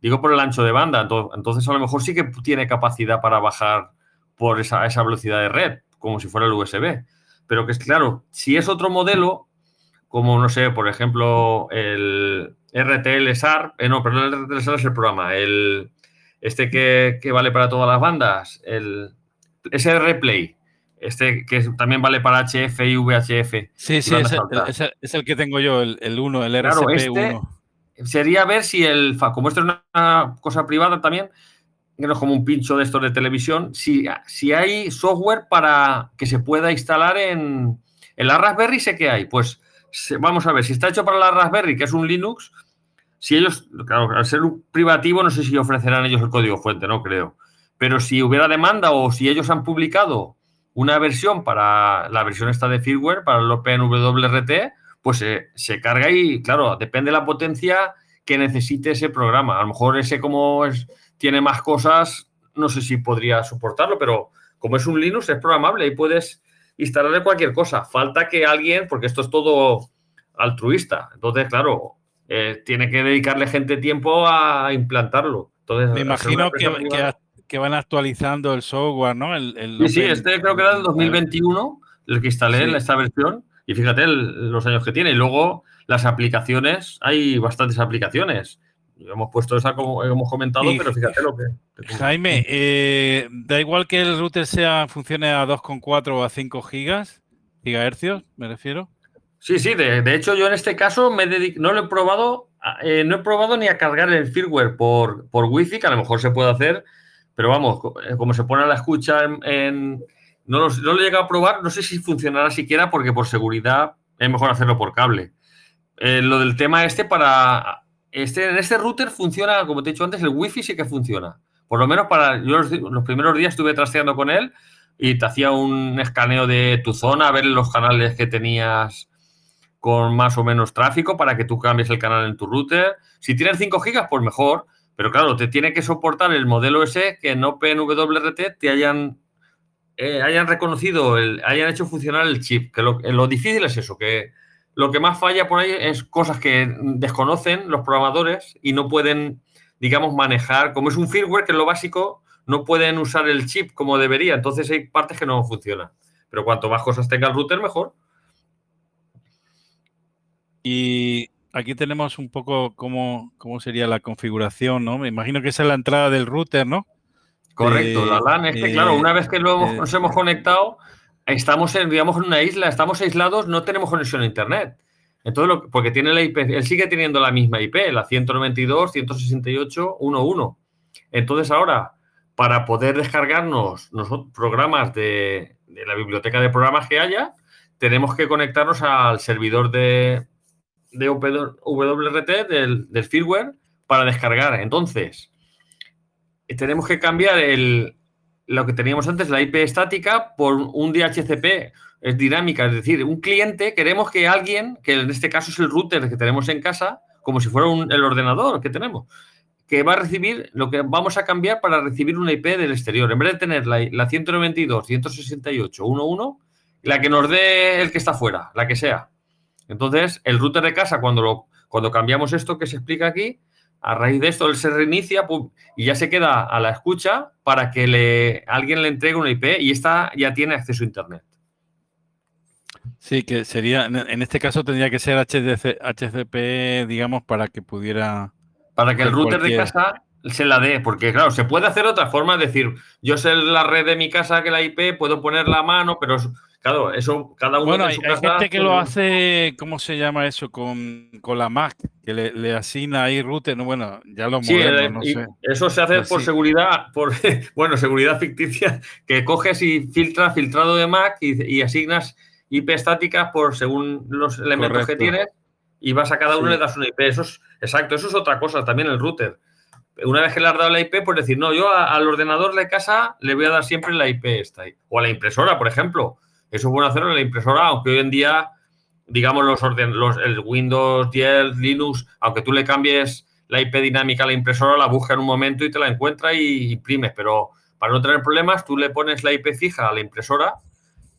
Digo por el ancho de banda. Entonces, a lo mejor sí que tiene capacidad para bajar por esa, esa velocidad de red, como si fuera el USB. Pero que es claro, si es otro modelo, como no sé, por ejemplo, el RTL SAR, eh, no, pero el RTL SAR es el programa, el este que, que vale para todas las bandas, el ese replay, este que también vale para HF y VHF. Sí, sí, es el, que tengo yo, el 1, el, RSP1. Este sería ver si el, como esto es una cosa privada también, que no es como un pincho de estos de televisión, si, si hay software para que se pueda instalar en, en la Raspberry, sé que hay. Pues vamos a ver, si está hecho para la Raspberry, que es un Linux, si ellos, claro, al ser un privativo, no sé si ofrecerán ellos el código fuente, no creo. Pero si hubiera demanda o si ellos han publicado una versión para la versión esta de firmware, para el OpenWRT, pues se carga y, claro, depende de la potencia que necesite ese programa. A lo mejor ese como es, tiene más cosas, no sé si podría soportarlo, pero como es un Linux es programable y puedes instalarle cualquier cosa. Falta que alguien, porque esto es todo altruista, entonces, claro, eh, tiene que dedicarle gente tiempo a implantarlo. Entonces, Me imagino que, que van actualizando el software, ¿no? El, sí, sí, este creo que era del 2021, el que instalé esta versión, y fíjate los años que tiene. Y luego las aplicaciones, hay bastantes aplicaciones. Hemos puesto esa como hemos comentado, pero fíjate lo que. Jaime, eh, da igual que el router sea funcione a 2,4 o a 5 gigas, gigahercios, me refiero. Sí, sí, de, hecho yo en este caso me no lo he probado, eh, no he probado ni a cargar el firmware por, por Wi-Fi, que a lo mejor se puede hacer, pero vamos, eh, como se pone a la escucha no, lo, he llegado a probar, no sé si funcionará siquiera porque por seguridad es mejor hacerlo por cable. Eh, lo del tema este para... Este, en este router funciona, como te he dicho antes, el wifi sí que funciona. Por lo menos para... Yo los, primeros días estuve trasteando con él y te hacía un escaneo de tu zona, a ver los canales que tenías con más o menos tráfico para que tú cambies el canal en tu router. Si tienes 5 gigas, pues mejor. Pero claro, te tiene que soportar el modelo ese que en OpenWRT te hayan, eh, hayan reconocido, el, hayan hecho funcionar el chip. Que lo, lo difícil es eso, que lo que más falla por ahí es cosas que desconocen los programadores y no pueden, digamos, manejar. Como es un firmware, que es lo básico, no pueden usar el chip como debería. Entonces hay partes que no funcionan. Pero cuanto más cosas tenga el router, mejor. Y aquí tenemos un poco cómo, cómo sería la configuración, ¿no? Me imagino que esa es la entrada del router, ¿no? Correcto, la LAN es que, claro, una vez que luego nos hemos conectado, estamos en, digamos, en una isla, estamos aislados, no tenemos conexión a Internet. Entonces, lo, porque tiene la IP, él sigue teniendo la misma IP, la 192, 168, 11. Entonces, ahora, para poder descargarnos nosotros, programas de, de la biblioteca de programas que haya, tenemos que conectarnos al servidor de, de WRT del, firmware para descargar. Entonces, tenemos que cambiar el, lo que teníamos antes, la IP estática, por un DHCP. Es dinámica, es decir, un cliente, queremos que alguien, que en este caso es el router que tenemos en casa, como si fuera el ordenador que tenemos, que va a recibir lo que vamos a cambiar para recibir una IP del exterior. En vez de tener la, la 192, 168, 11, la que nos dé el que está fuera, la que sea. Entonces, el router de casa, cuando, lo, cuando cambiamos esto que se explica aquí, a raíz de esto él se reinicia y ya se queda a la escucha para que le, alguien le entregue una IP y esta ya tiene acceso a Internet. Sí, que sería, en este caso tendría que ser HCP, digamos, para que pudiera... Para que el router de casa se la dé, porque claro, se puede hacer otra forma, es decir, yo sé la red de mi casa que la IP, puedo poner la mano, pero Claro, eso cada uno. Bueno, hay, gente que lo hace, ¿cómo se llama eso? Con, la Mac, que le, asigna ahí router. No, bueno, ya lo sí, no sé. Eso se hace por seguridad, por bueno, seguridad ficticia, que coges y filtras filtrado de Mac y, asignas IP estáticas por según los elementos que tienes y vas a cada uno y le das una IP. Eso es exacto, eso es otra cosa también el router. Una vez que le has dado la IP, pues decir, no, yo al ordenador de casa le voy a dar siempre la IP esta. O a la impresora, por ejemplo eso es bueno hacerlo en la impresora, aunque hoy en día, digamos, los, los el Windows 10, Linux, aunque tú le cambies la IP dinámica a la impresora, la busca en un momento y te la encuentra y imprimes. Pero para no tener problemas, tú le pones la IP fija a la impresora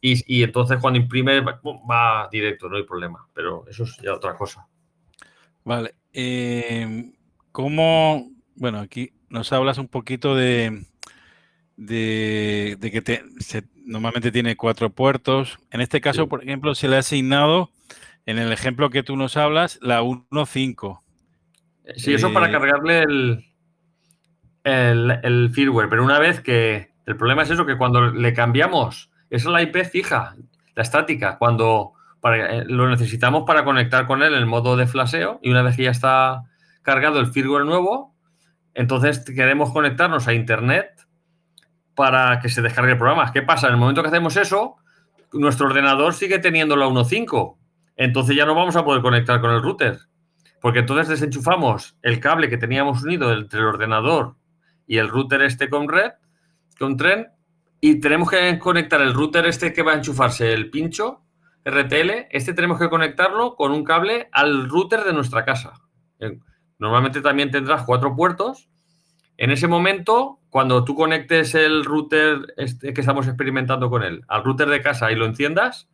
y, entonces cuando imprime va directo, no hay problema. Pero eso es ya otra cosa. Vale. Eh, ¿Cómo, bueno, aquí nos hablas un poquito de, de, que te, normalmente tiene cuatro puertos. En este caso, por ejemplo, se le ha asignado, en el ejemplo que tú nos hablas, la 1.5. Sí, eso para eh, cargarle el, el, firmware, pero una vez que el problema es eso, que cuando le cambiamos, esa es la IP fija, la estática, cuando eh, lo necesitamos para conectar con él en el modo de flaseo y una vez que ya está cargado el firmware nuevo, entonces queremos conectarnos a Internet para que se descargue el programa. ¿Qué pasa? En el momento que hacemos eso, nuestro ordenador sigue teniendo la 1.5. Entonces ya no vamos a poder conectar con el router. Porque entonces desenchufamos el cable que teníamos unido entre el ordenador y el router este con red, con tren, y tenemos que conectar el router este que va a enchufarse el pincho RTL, este tenemos que conectarlo con un cable al router de nuestra casa. Normalmente también tendrás cuatro puertos. En ese momento cuando tú conectes el router este que estamos experimentando con él al router de casa y lo enciendas,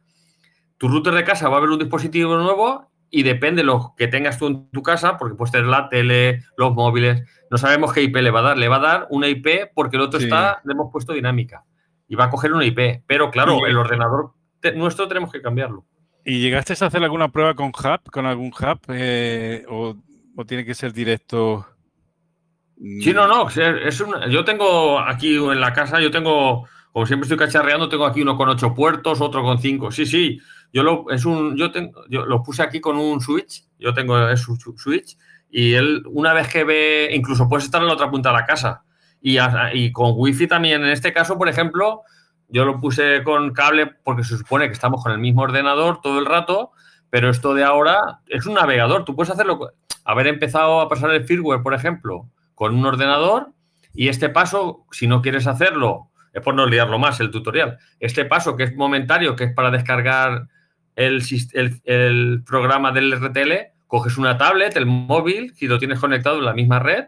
tu router de casa va a ver un dispositivo nuevo y depende de lo que tengas tú en tu casa, porque puedes tener la tele, los móviles, no sabemos qué IP le va a dar. Le va a dar una IP porque el otro está, le hemos puesto dinámica y va a coger una IP. Pero claro, el ordenador nuestro tenemos que cambiarlo. ¿Y llegaste a hacer alguna prueba con Hub, con algún Hub, eh, o, o tiene que ser directo? Sí, no, no. Es yo tengo aquí en la casa, yo tengo, como siempre estoy cacharreando, tengo aquí uno con ocho puertos, otro con cinco. Sí, sí. Yo lo, es un, yo tengo, yo lo puse aquí con un switch. Yo tengo es switch y él, una vez que ve, incluso puedes estar en la otra punta de la casa. Y, y con wifi también. En este caso, por ejemplo, yo lo puse con cable porque se supone que estamos con el mismo ordenador todo el rato, pero esto de ahora es un navegador. Tú puedes hacerlo, haber empezado a pasar el firmware, por ejemplo, con un ordenador y este paso, si no quieres hacerlo, es por no liarlo más el tutorial, este paso que es momentario, que es para descargar el, el, programa del RTL, coges una tablet, el móvil, si lo tienes conectado en la misma red,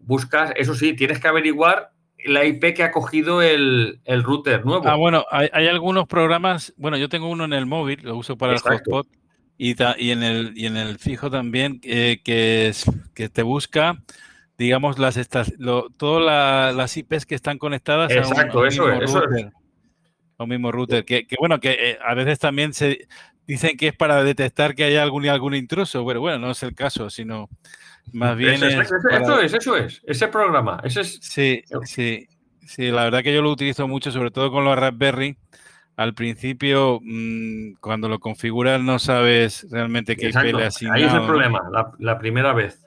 buscas, eso sí, tienes que averiguar la IP que ha cogido el, router nuevo. Ah, bueno, hay, algunos programas, bueno, yo tengo uno en el móvil, lo uso para el hotspot, y, y, en el, y en el fijo también, eh, que, es, que te busca, digamos, las estas, todas las IPs que están conectadas Exacto, a un, eso, mismo es, router, A un mismo router. Que, bueno, que eh, a veces también se dicen que es para detectar que hay algún, algún intruso, pero bueno, no es el caso, sino más bien. Eso, es, eso es, eso es, ese programa. Ese es... Sí, sí, sí, la verdad que yo lo utilizo mucho, sobre todo con los Raspberry. Al principio, mm, cuando lo configuras, no sabes realmente qué IP le asignado. Ahí es el problema, la, primera vez.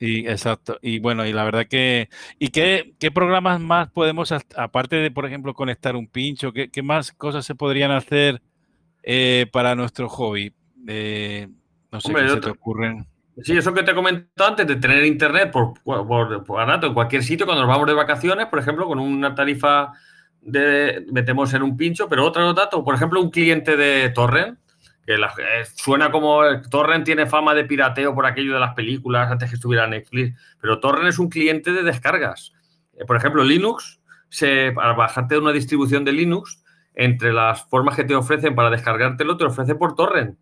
Y exacto. Y bueno, y la verdad que. ¿Y qué, qué programas más podemos, aparte de, por ejemplo, conectar un pincho, qué, qué más cosas se podrían hacer eh, para nuestro hobby? Eh, no sé qué se te ocurren. Sí, eso que te he comentado antes de tener internet por, por, por, en cualquier sitio cuando nos vamos de vacaciones, por ejemplo, con una tarifa de metemos en un pincho, pero otro dato, por ejemplo, un cliente de Torrent, que eh, suena como Torrent tiene fama de pirateo por aquello de las películas antes que estuviera Netflix, pero Torrent es un cliente de descargas. Eh, por ejemplo, Linux, se, para bajarte de una distribución de Linux, entre las formas que te ofrecen para descargártelo, te ofrece por Torrent.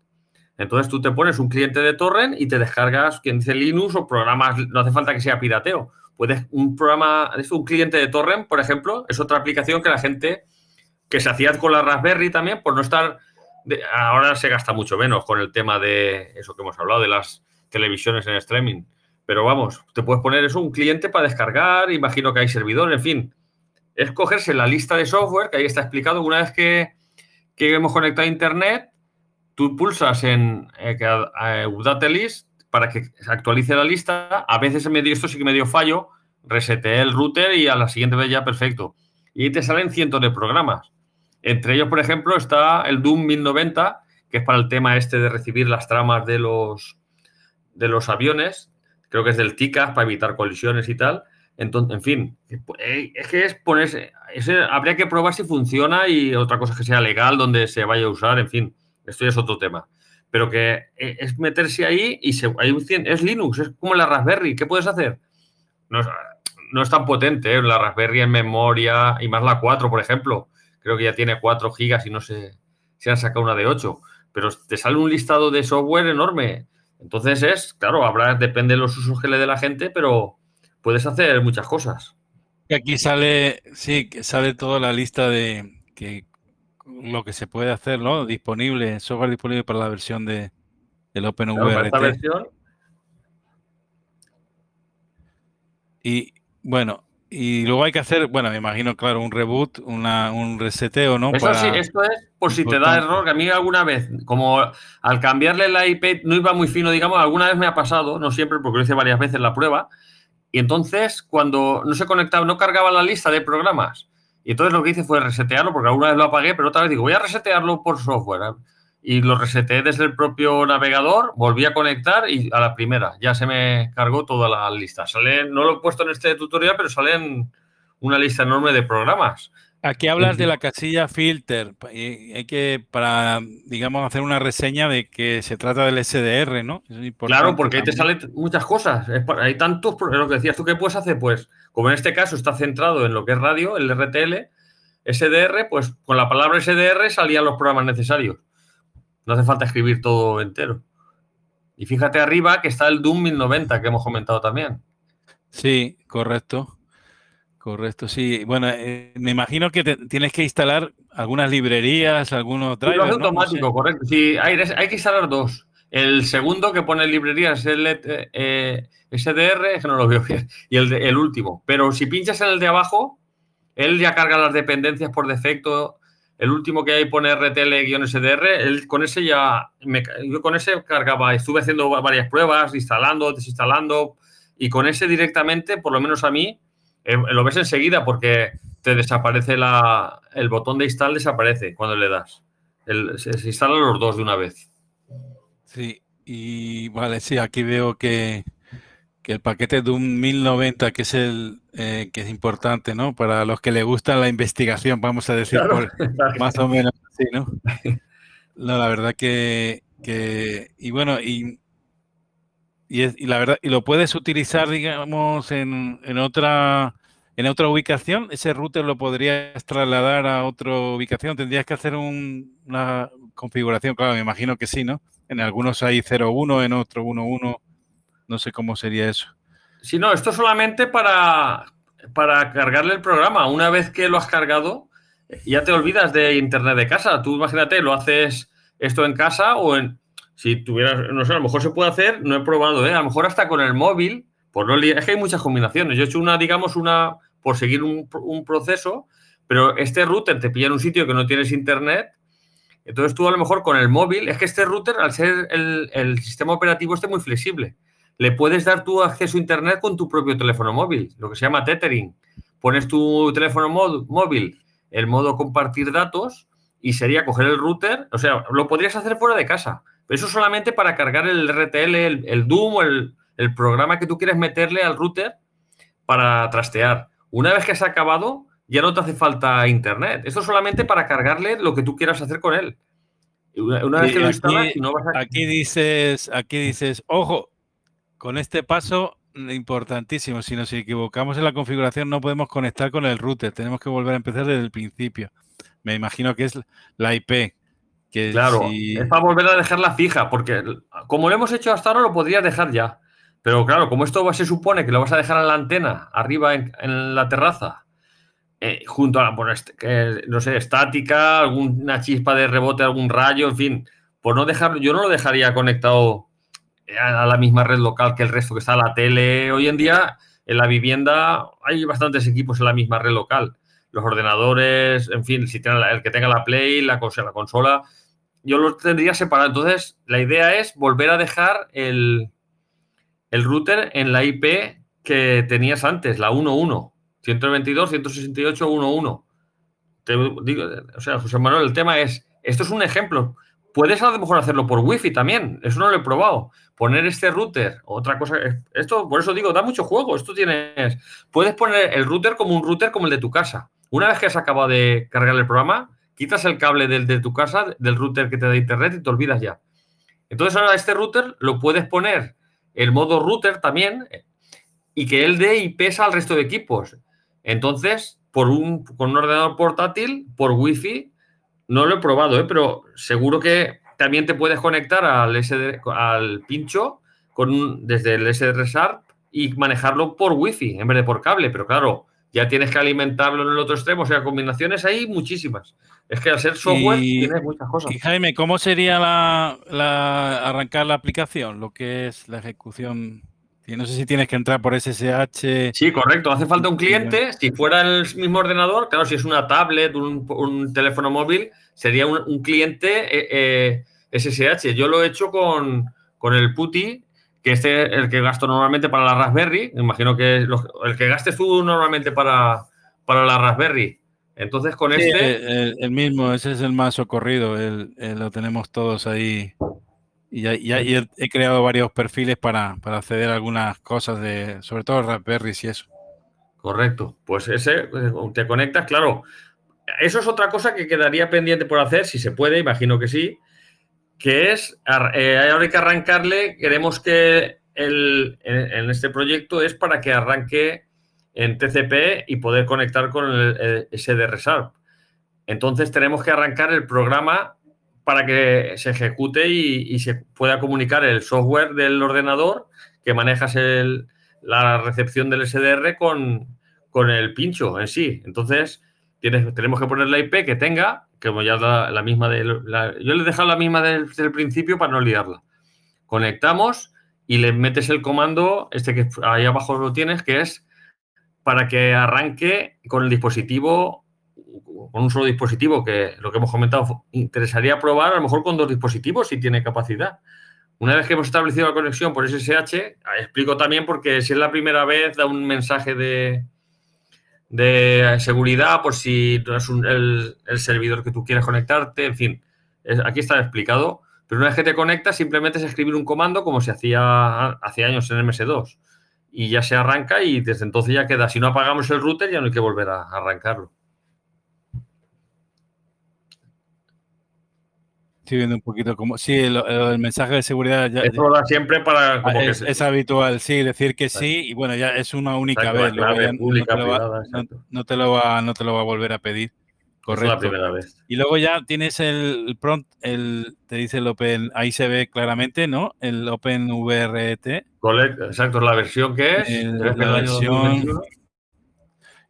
Entonces tú te pones un cliente de torrent y te descargas, quien dice Linux o programas, no hace falta que sea pirateo. Puedes, un programa, un cliente de torrent, por ejemplo, es otra aplicación que la gente, que se hacía con la Raspberry también, por no estar, ahora se gasta mucho menos con el tema de eso que hemos hablado, de las televisiones en streaming. Pero vamos, te puedes poner eso, un cliente para descargar, imagino que hay servidor, en fin. Es cogerse la lista de software, que ahí está explicado, una vez que, que hemos conectado a Internet, tú pulsas en eh, Update List para que actualice la lista. A veces me dio esto sí que me dio fallo, reseteé el router y a la siguiente vez ya perfecto. Y te salen cientos de programas. Entre ellos, por ejemplo, está el Doom 1090, que es para el tema este de recibir las tramas de los, de los aviones. Creo que es del TICAS para evitar colisiones y tal. Entonces, en fin, eh, es que es ponerse, habría que probar si funciona y otra cosa que sea legal, donde se vaya a usar, en fin. Esto ya es otro tema. Pero que eh, es meterse ahí y hay un, es Linux, es como la Raspberry. ¿Qué puedes hacer? No es, tan potente ¿eh? la Raspberry en memoria y más la 4, por ejemplo. Creo que ya tiene 4 gigas y no sé si han sacado una de 8. Pero te sale un listado de software enorme. Entonces es, claro, habrá, depende de los usos que le dé la gente, pero puedes hacer muchas cosas. Aquí sale, sí, sale toda la lista de que lo que se puede hacer, ¿no? Disponible, software disponible para la versión de del OpenVRT. versión. Y bueno, y luego hay que hacer, bueno, me imagino, claro, un reboot, una, un reseteo, ¿no? Eso sí, esto es por si te da error, que a mí alguna vez, como al cambiarle la IP no iba muy fino, digamos, alguna vez me ha pasado, no siempre, porque lo hice varias veces la prueba, y entonces cuando no se conectaba, no cargaba la lista de programas, y entonces lo que hice fue resetearlo, porque alguna vez lo apagué, pero otra vez digo, voy a resetearlo por software. ¿eh? Y lo reseteé desde el propio navegador, volví a conectar y a la primera ya se me cargó toda la lista. Sale, no lo he puesto en este tutorial, pero salen una lista enorme de programas. Aquí hablas de la casilla filter. Hay que, para, digamos, hacer una reseña de que se trata del SDR, ¿no? claro, porque ahí te salen muchas cosas. Hay tantos, lo que decías tú, ¿qué puedes hacer? Pues, como en este caso está centrado en lo que es radio, el RTL, SDR, pues con la palabra SDR salían los programas necesarios. No hace falta escribir todo entero. Y fíjate arriba que está el Doom 1090 que hemos comentado también. Sí, correcto. Correcto, sí. Bueno, eh, me imagino que tienes que instalar algunas librerías, algunos drivers. Es automático, correcto. Sí, hay, hay, que instalar dos. El segundo que pone librerías es el eh, SDR, que no lo veo bien, y el, el último. Pero si pinchas en el de abajo, él ya carga las dependencias por defecto. El último que hay pone RTL-SDR, él con ese ya, yo con ese cargaba, estuve haciendo varias pruebas, instalando, desinstalando, y con ese directamente, por lo menos a mí, eh, lo ves enseguida porque te desaparece la, el botón de install, desaparece cuando le das. se, instalan los dos de una vez. Sí, y vale, sí, aquí veo que, el paquete de un 1090, que es el eh, que es importante, ¿no? Para los que le gusta la investigación, vamos a decir, más o menos así, ¿no? la verdad que, que y bueno, y, y, la verdad, y lo puedes utilizar, digamos, en, en otra en otra ubicación, ese router lo podrías trasladar a otra ubicación. Tendrías que hacer una configuración, claro, me imagino que sí, ¿no? En algunos hay 0.1, en otro 1.1. No sé cómo sería eso. Sí, no, esto solamente para, para cargarle el programa. Una vez que lo has cargado, ya te olvidas de internet de casa. Tú imagínate, lo haces esto en casa o en. Si tuvieras, no sé, a lo mejor se puede hacer, no he probado, ¿eh? A lo mejor hasta con el móvil, por no es que hay muchas combinaciones. Yo he hecho una, digamos, una por seguir un, un proceso, pero este router te pilla en un sitio que no tienes internet entonces tú a lo mejor con el móvil, es que este router, al ser el, sistema operativo, este muy flexible. Le puedes dar tu acceso a Internet con tu propio teléfono móvil, lo que se llama tethering. Pones tu teléfono móvil, el modo compartir datos, y sería coger el router, o sea, lo podrías hacer fuera de casa, eso solamente para cargar el RTL, el, el Doom o el, el programa que tú quieres meterle al router para trastear. Una vez que se ha acabado, ya no te hace falta internet. Esto es solamente para cargarle lo que tú quieras hacer con él. Una, vez que lo instalas, aquí, no vas a... aquí dices, aquí dices, ojo, con este paso importantísimo, si nos equivocamos en la configuración no podemos conectar con el router, tenemos que volver a empezar desde el principio. Me imagino que es la IP. Que claro, es para volver a dejarla fija, porque como lo hemos hecho hasta ahora lo podrías dejar ya. Pero claro, como esto se supone que lo vas a dejar en la antena, arriba en la terraza, eh, junto a la, no sé, estática, alguna chispa de rebote, algún rayo, en fin, por no dejarlo, yo no lo dejaría conectado a la misma red local que el resto que está la tele. Hoy en día, en la vivienda, hay bastantes equipos en la misma red local. Los ordenadores, en fin, si tiene el que tenga la Play, la la consola, yo lo tendría separado. Entonces, la idea es volver a dejar el, el router en la IP que tenías antes, la 1.1. 122, 168, 11. Te digo, o sea, José Manuel, el tema es, esto es un ejemplo. Puedes a lo mejor hacerlo por wifi también, eso no lo he probado. Poner este router, otra cosa, esto, por eso digo, da mucho juego. Esto tienes, puedes poner el router como un router como el de tu casa. Una vez que has acabado de cargar el programa, quitas el cable del de tu casa, del router que te da internet y te olvidas ya. Entonces ahora este router lo puedes poner el modo router también y que él dé y pesa al resto de equipos. Entonces, por un, con un ordenador portátil, por Wi-Fi, no lo he probado, ¿eh? pero seguro que también te puedes conectar al, SD, al pincho con desde el SDR y manejarlo por Wi-Fi en vez de por cable. Pero claro, ya tienes que alimentarlo en el otro extremo. O sea, combinaciones hay muchísimas. Es que al ser software tienes muchas cosas. Y Jaime, ¿cómo sería la, arrancar la aplicación? Lo que es la ejecución y no sé si tienes que entrar por SSH. Sí, correcto. Hace falta un cliente. Si fuera el mismo ordenador, claro, si es una tablet, un, un teléfono móvil, sería un, cliente SSH. Eh, eh, Yo lo he hecho con, el PuTTY, que este es el que gasto normalmente para la Raspberry. Imagino que el que gastes tú normalmente para, para la Raspberry. Entonces, con este. El, mismo, ese es el más socorrido. lo tenemos todos ahí y ya, he, creado varios perfiles para, acceder a algunas cosas de, sobre todo Raspberry y eso. Correcto. Pues ese eh, te conectas, claro. Eso es otra cosa que quedaría pendiente por hacer, si se puede, imagino que sí, que es, eh, hay que arrancarle, queremos que el, en, este proyecto es para que arranque en TCP y poder conectar con el, el SDR Entonces tenemos que arrancar el programa para que se ejecute y, se pueda comunicar el software del ordenador que manejas la recepción del SDR con, el pincho en sí. Entonces, tenemos que poner la IP que tenga, como ya la, la misma de... yo le he dejado la misma del, principio para no liarla. Conectamos y le metes el comando, este que ahí abajo lo tienes, que es para que arranque con el dispositivo con un solo dispositivo, que lo que hemos comentado, interesaría probar a lo mejor con dos dispositivos si tiene capacidad. Una vez que hemos establecido la conexión por SSH, explico también porque si es la primera vez da un mensaje de, de seguridad por si no es el, servidor que tú quieres conectarte, en fin, aquí está explicado. Pero una vez que te conectas, simplemente es escribir un comando como se hacía hace años en MS2. Y ya se arranca y desde entonces ya queda. Si no apagamos el router, ya no hay que volver a arrancarlo. Estoy viendo un poquito como. Sí, el, mensaje de seguridad ya. Eso da siempre para. Ah, es, habitual, sí, decir que sí, y bueno, ya es una única vez. no, te lo va, a volver a pedir. Correcto. Es la primera vez. Y luego ya tienes el prompt, el, te dice el Open, ahí se ve claramente, ¿no? El Open VRT. Exacto, la versión que es. la versión.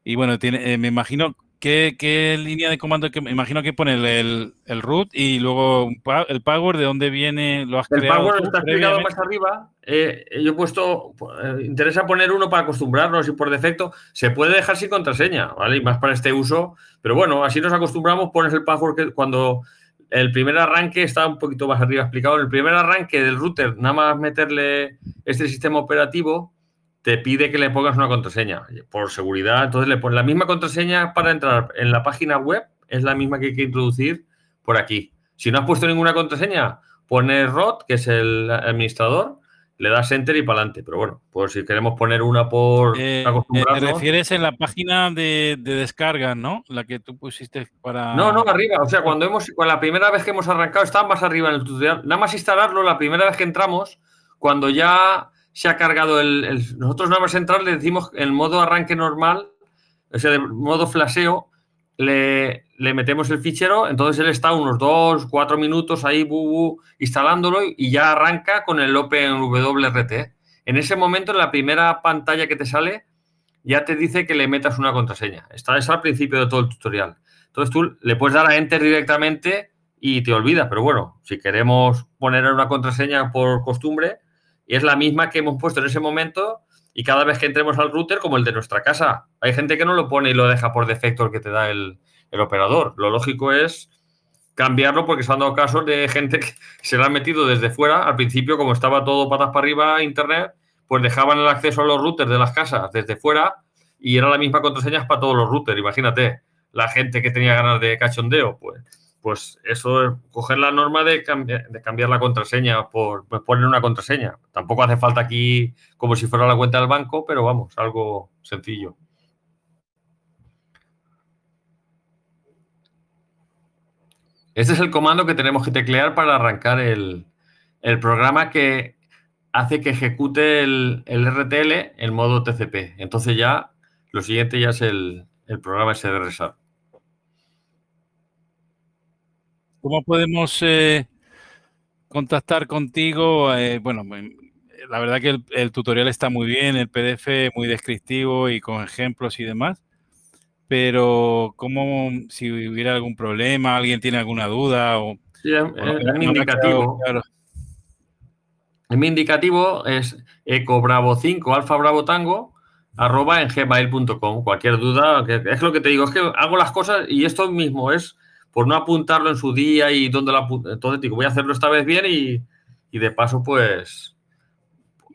Y bueno, tiene, eh, me imagino ¿Qué, línea de comando? Que, me imagino que pone el, el, root y luego el power, ¿de dónde viene? ¿Lo has el power está explicado más arriba. Eh, yo he puesto, eh, interesa poner uno para acostumbrarnos y por defecto se puede dejar sin contraseña, ¿vale? Y más para este uso. Pero bueno, así nos acostumbramos, pones el password que cuando el primer arranque está un poquito más arriba explicado. En el primer arranque del router, nada más meterle este sistema operativo, te pide que le pongas una contraseña por seguridad. Entonces le pones la misma contraseña para entrar en la página web, es la misma que hay que introducir por aquí. Si no has puesto ninguna contraseña, pones ROT, que es el administrador, le das enter y para adelante. Pero bueno, pues si queremos poner una por eh, eh, Te refieres en la página de, descarga, ¿no? La que tú pusiste para. No, no, arriba. O sea, cuando hemos, la primera vez que hemos arrancado, estaba más arriba en el tutorial. Nada más instalarlo, la primera vez que entramos, cuando ya se ha cargado el, nosotros nada más entrar le decimos en modo arranque normal, o sea, de modo flasheo, le, le, metemos el fichero, entonces él está unos dos, cuatro minutos ahí instalándolo y ya arranca con el OpenWRT. En ese momento, en la primera pantalla que te sale, ya te dice que le metas una contraseña. Está es al principio de todo el tutorial. Entonces tú le puedes dar a Enter directamente y te olvidas. Pero bueno, si queremos poner una contraseña por costumbre, y es la misma que hemos puesto en ese momento y cada vez que entremos al router como el de nuestra casa. Hay gente que no lo pone y lo deja por defecto el que te da el, operador. Lo lógico es cambiarlo porque se han dado casos de gente que se la han metido desde fuera. Al principio, como estaba todo patas para arriba Internet, pues dejaban el acceso a los routers de las casas desde fuera y era la misma contraseña para todos los routers. Imagínate, la gente que tenía ganas de cachondeo, pues pues eso es coger la norma de, cambiar la contraseña por pues poner una contraseña. Tampoco hace falta aquí como si fuera la cuenta del banco, pero vamos, algo sencillo. Este es el comando que tenemos que teclear para arrancar el, programa que hace que ejecute el, RTL en modo TCP. Entonces ya lo siguiente ya es el, el programa SDRSAT. ¿Cómo podemos eh, contactar contigo? Eh, bueno, la verdad que el, tutorial está muy bien, el PDF muy descriptivo y con ejemplos y demás. Pero, ¿cómo, si hubiera algún problema, alguien tiene alguna duda? O, sí, es, mi indicativo. mi indicativo es ecobravo5 alfa bravo tango arroba en gmail.com. Cualquier duda, es lo que te digo, es que hago las cosas y esto mismo es por no apuntarlo en su día y dónde lo Entonces digo, voy a hacerlo esta vez bien y, de paso, pues,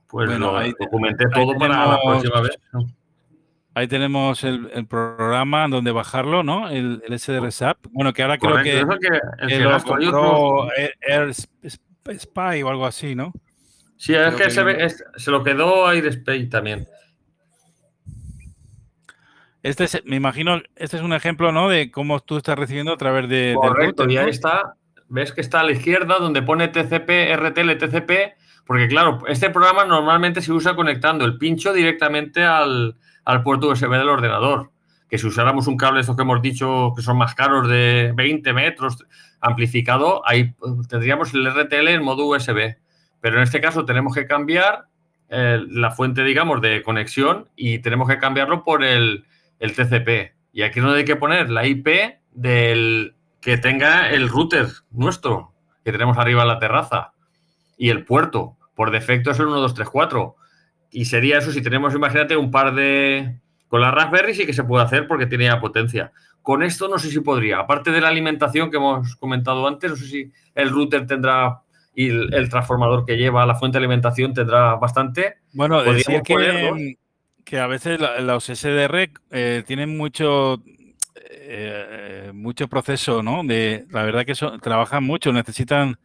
pues lo documenté todo para la próxima vez. Ahí tenemos el, programa donde bajarlo, ¿no? El, el SDRSAP. Bueno, que ahora creo que, el lo compró Air, Spy o algo así, ¿no? Sí, es que, se, se, lo quedó Airspace también. Este es, me imagino, este es un ejemplo, ¿no? De cómo tú estás recibiendo a través de. Correcto, y ahí está. Ves que está a la izquierda donde pone TCP, RTL, TCP, porque claro, este programa normalmente se usa conectando el pincho directamente al, puerto USB del ordenador. Que si usáramos un cable, estos que hemos dicho que son más caros de 20 metros, amplificado, ahí tendríamos el RTL en modo USB. Pero en este caso tenemos que cambiar eh, la fuente, digamos, de conexión y tenemos que cambiarlo por el, el TCP. Y aquí no hay que poner la IP del que tenga el router nuestro, que tenemos arriba en la terraza. Y el puerto. Por defecto es el 1234. Y sería eso si tenemos, imagínate, un par de. Con la Raspberry sí que se puede hacer porque tiene ya potencia. Con esto no sé si podría. Aparte de la alimentación que hemos comentado antes, no sé si el router tendrá y el, transformador que lleva la fuente de alimentación tendrá bastante. Bueno, decía que, que a veces los SDR eh, tienen mucho, eh, mucho proceso, ¿no? De, la verdad que trabajan mucho, necesitan...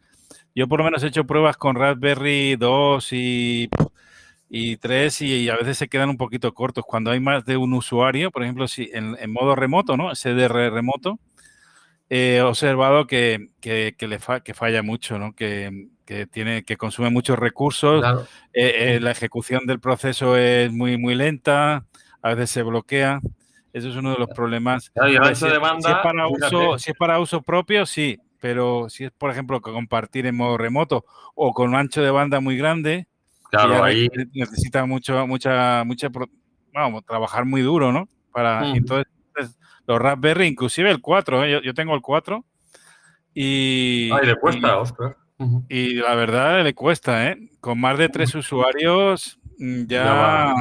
Yo por lo menos he hecho pruebas con Raspberry 2 y, y 3 y, a veces se quedan un poquito cortos. Cuando hay más de un usuario, por ejemplo, si en, modo remoto, ¿no? SDR remoto, he observado que, que, le que falla mucho, ¿no? Que, que, tiene, que consume muchos recursos, eh, eh, la ejecución del proceso es muy, muy lenta, a veces se bloquea. Eso es uno de los problemas. si, es para uso, si es para uso propio, sí, pero si es, por ejemplo, compartir en modo remoto o con un ancho de banda muy grande, claro, ahí necesita mucho, mucha, mucha, vamos, trabajar muy duro, ¿no? Para, entonces, los Raspberry, inclusive el 4, ¿eh? yo, tengo el 4 y... Ay, le cuesta, y, Y la verdad le cuesta, ¿eh? Con más de tres usuarios mm, ya,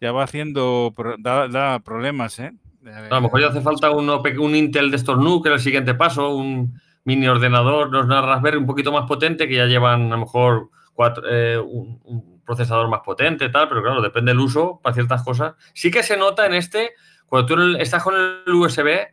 ya, va. haciendo, da, problemas, ¿eh? A lo mejor ya hace falta un Intel de estos NUC, que es el siguiente paso, un mini ordenador, no una Raspberry un poquito más potente, que ya llevan a lo mejor cuatro, eh, un, procesador más potente, tal, pero claro, depende del uso para ciertas cosas. Sí que se nota en este, cuando tú estás con el USB,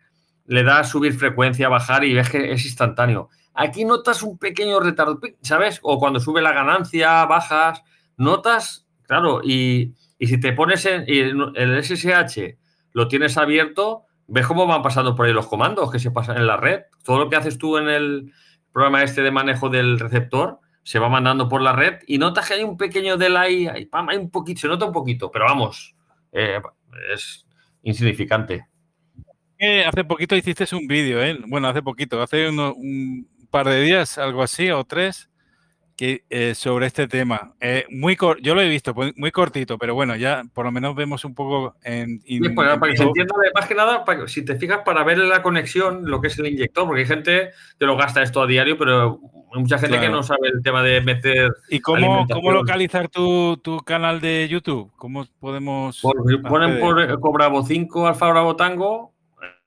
le das subir frecuencia, bajar y ves que es instantáneo. Aquí notas un pequeño retardo, ¿sabes? O cuando sube la ganancia, bajas, notas, claro, y, si te pones en el SSH, lo tienes abierto, ves cómo van pasando por ahí los comandos que se pasan en la red. Todo lo que haces tú en el programa este de manejo del receptor se va mandando por la red y notas que hay un pequeño delay, hay, hay un poquito, se nota un poquito, pero vamos, eh, es insignificante. hace poquito hiciste un vídeo, ¿eh? Bueno, hace poquito, hace un par de días, algo así, o tres, que, eh, sobre este tema. Eh, muy yo lo he visto, pues, muy cortito, pero bueno, ya por lo menos vemos un poco en... para, que se entienda, más que nada, si te fijas, para ver la conexión, lo que es el inyector, porque hay gente que lo gasta esto a diario, pero hay mucha gente que no sabe el tema de meter... ¿Y cómo, cómo localizar tu, tu, canal de YouTube? ¿Cómo podemos...? ponen por eh, Bravo 5, Alfa Bravo Tango,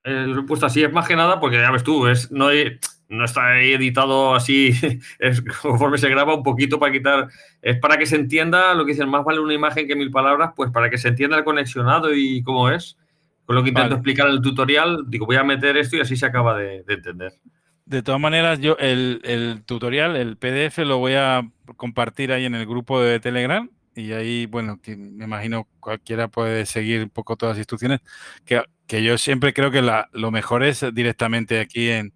lo he puesto así, es más que nada, porque ya ves tú, es, no hay no está ahí editado así, es conforme se graba un poquito para quitar, es para que se entienda lo que dicen, más vale una imagen que mil palabras, pues para que se entienda el conexionado y cómo es. Con lo que intento explicar en el tutorial, digo, voy a meter esto y así se acaba de, entender. De todas maneras, yo el, tutorial, el PDF, lo voy a compartir ahí en el grupo de Telegram y ahí, bueno, que me imagino cualquiera puede seguir un poco todas las instrucciones, que, que yo siempre creo que la, lo mejor es directamente aquí en,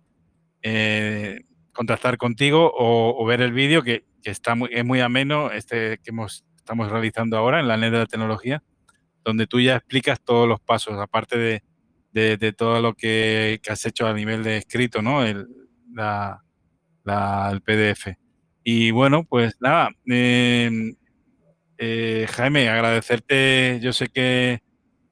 eh, contactar contigo o, ver el vídeo que, está muy, es muy ameno, este que hemos, estamos realizando ahora en la net de la tecnología, donde tú ya explicas todos los pasos, aparte de, de, todo lo que, has hecho a nivel de escrito, ¿no? El, la, el PDF. Y bueno, pues nada, em, eh, Jaime, agradecerte, yo sé que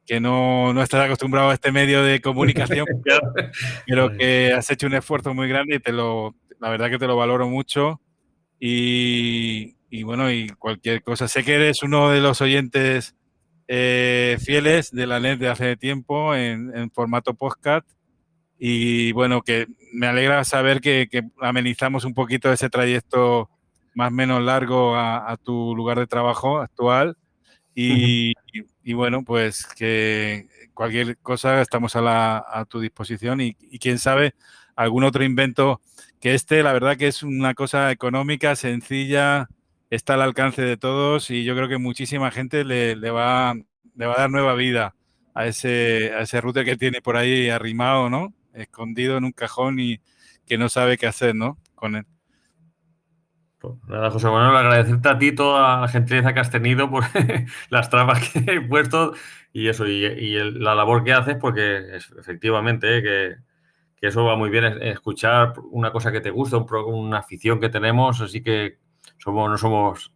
que no, no estás acostumbrado a este medio de comunicación, pero que has hecho un esfuerzo muy grande y te lo, la verdad que te lo valoro mucho. Y, y bueno, y cualquier cosa. Sé que eres uno de los oyentes eh, fieles de la net de hace tiempo en, en, formato podcast. Y bueno, que me alegra saber que, que, amenizamos un poquito ese trayecto más o menos largo a, a tu lugar de trabajo actual. Y, y bueno, pues que cualquier cosa estamos a, la, a tu disposición y, quién sabe, algún otro invento que este, la verdad que es una cosa económica, sencilla, está al alcance de todos y yo creo que muchísima gente le, le, va, le va a dar nueva vida a ese, a ese router que tiene por ahí arrimado, ¿no? Escondido en un cajón y que no sabe qué hacer, ¿no? Con él. Pues José Manuel, agradecerte a ti toda la gentileza que has tenido por las trabas que he puesto y eso, y, la labor que haces, porque efectivamente eh, que, eso va muy bien, escuchar una cosa que te gusta, una afición que tenemos, así que somos, no somos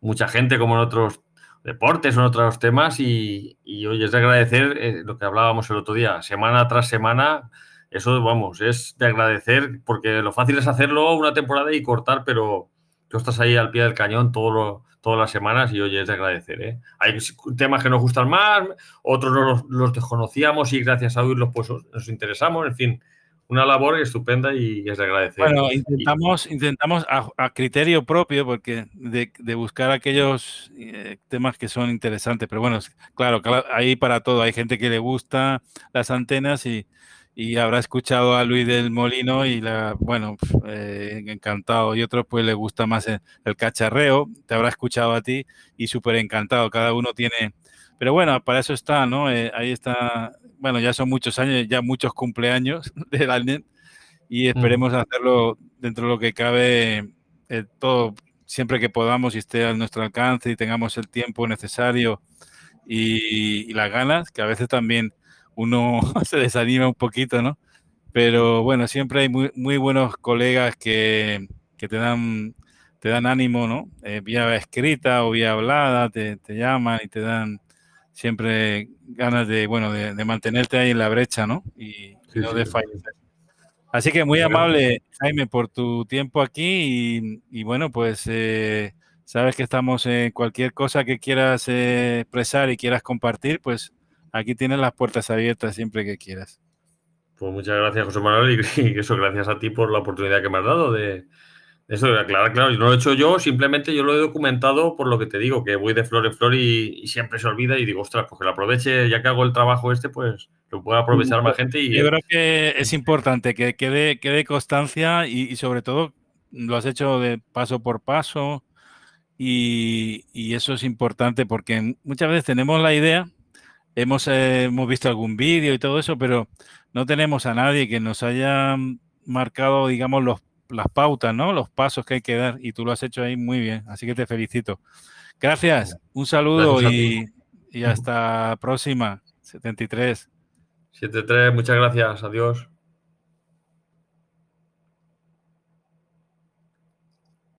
mucha gente como en otros deportes o en otros temas y, y hoy es de agradecer eh, lo que hablábamos el otro día, semana tras semana, eso vamos, es de agradecer porque lo fácil es hacerlo una temporada y cortar, pero tú estás ahí al pie del cañón todo todas las semanas y oye, es de agradecer. ¿eh? Hay temas que nos gustan más, otros los, desconocíamos y gracias a oírlos pues nos interesamos, en fin, una labor estupenda y es de agradecer. Bueno, intentamos, intentamos a, criterio propio, porque de, buscar aquellos eh, temas que son interesantes, pero bueno, claro, ahí para todo, hay gente que le gusta las antenas y, y habrá escuchado a Luis del Molino y la, bueno, eh, encantado. Y otro pues le gusta más el, cacharreo, te habrá escuchado a ti y súper encantado. Cada uno tiene, pero bueno, para eso está, ¿no? Eh, ahí está, bueno, ya son muchos años, ya muchos cumpleaños de la y esperemos hacerlo dentro de lo que cabe eh, todo siempre que podamos y esté a nuestro alcance y tengamos el tiempo necesario y, las ganas, que a veces también uno se desanima un poquito, ¿no? Pero bueno, siempre hay muy, muy buenos colegas que, que, te dan te dan ánimo, ¿no? Eh, vía escrita o vía hablada, te, te, llaman y te dan siempre ganas de, bueno, de, mantenerte ahí en la brecha, ¿no? Y, no de fallecer. Así que muy amable, Jaime, por tu tiempo aquí y, bueno, pues eh, sabes que estamos en cualquier cosa que quieras eh, expresar y quieras compartir, pues aquí tienes las puertas abiertas siempre que quieras. Pues muchas gracias, José Manuel, y, eso, gracias a ti por la oportunidad que me has dado de, eso de aclarar, claro, no lo he hecho yo, simplemente yo lo he documentado por lo que te digo, que voy de flor en flor y, siempre se olvida y digo, ostras, pues que lo aproveche, ya que hago el trabajo este, pues lo pueda aprovechar más gente. Y, yo creo que es importante que quede, quede constancia y, sobre todo lo has hecho de paso por paso y, eso es importante porque muchas veces tenemos la idea, hemos, eh, hemos visto algún vídeo y todo eso, pero no tenemos a nadie que nos haya marcado, digamos, los las pautas, ¿no? Los pasos que hay que dar y tú lo has hecho ahí muy bien, así que te felicito. Gracias, un saludo y, y, hasta próxima, 73. 73, muchas gracias, adiós.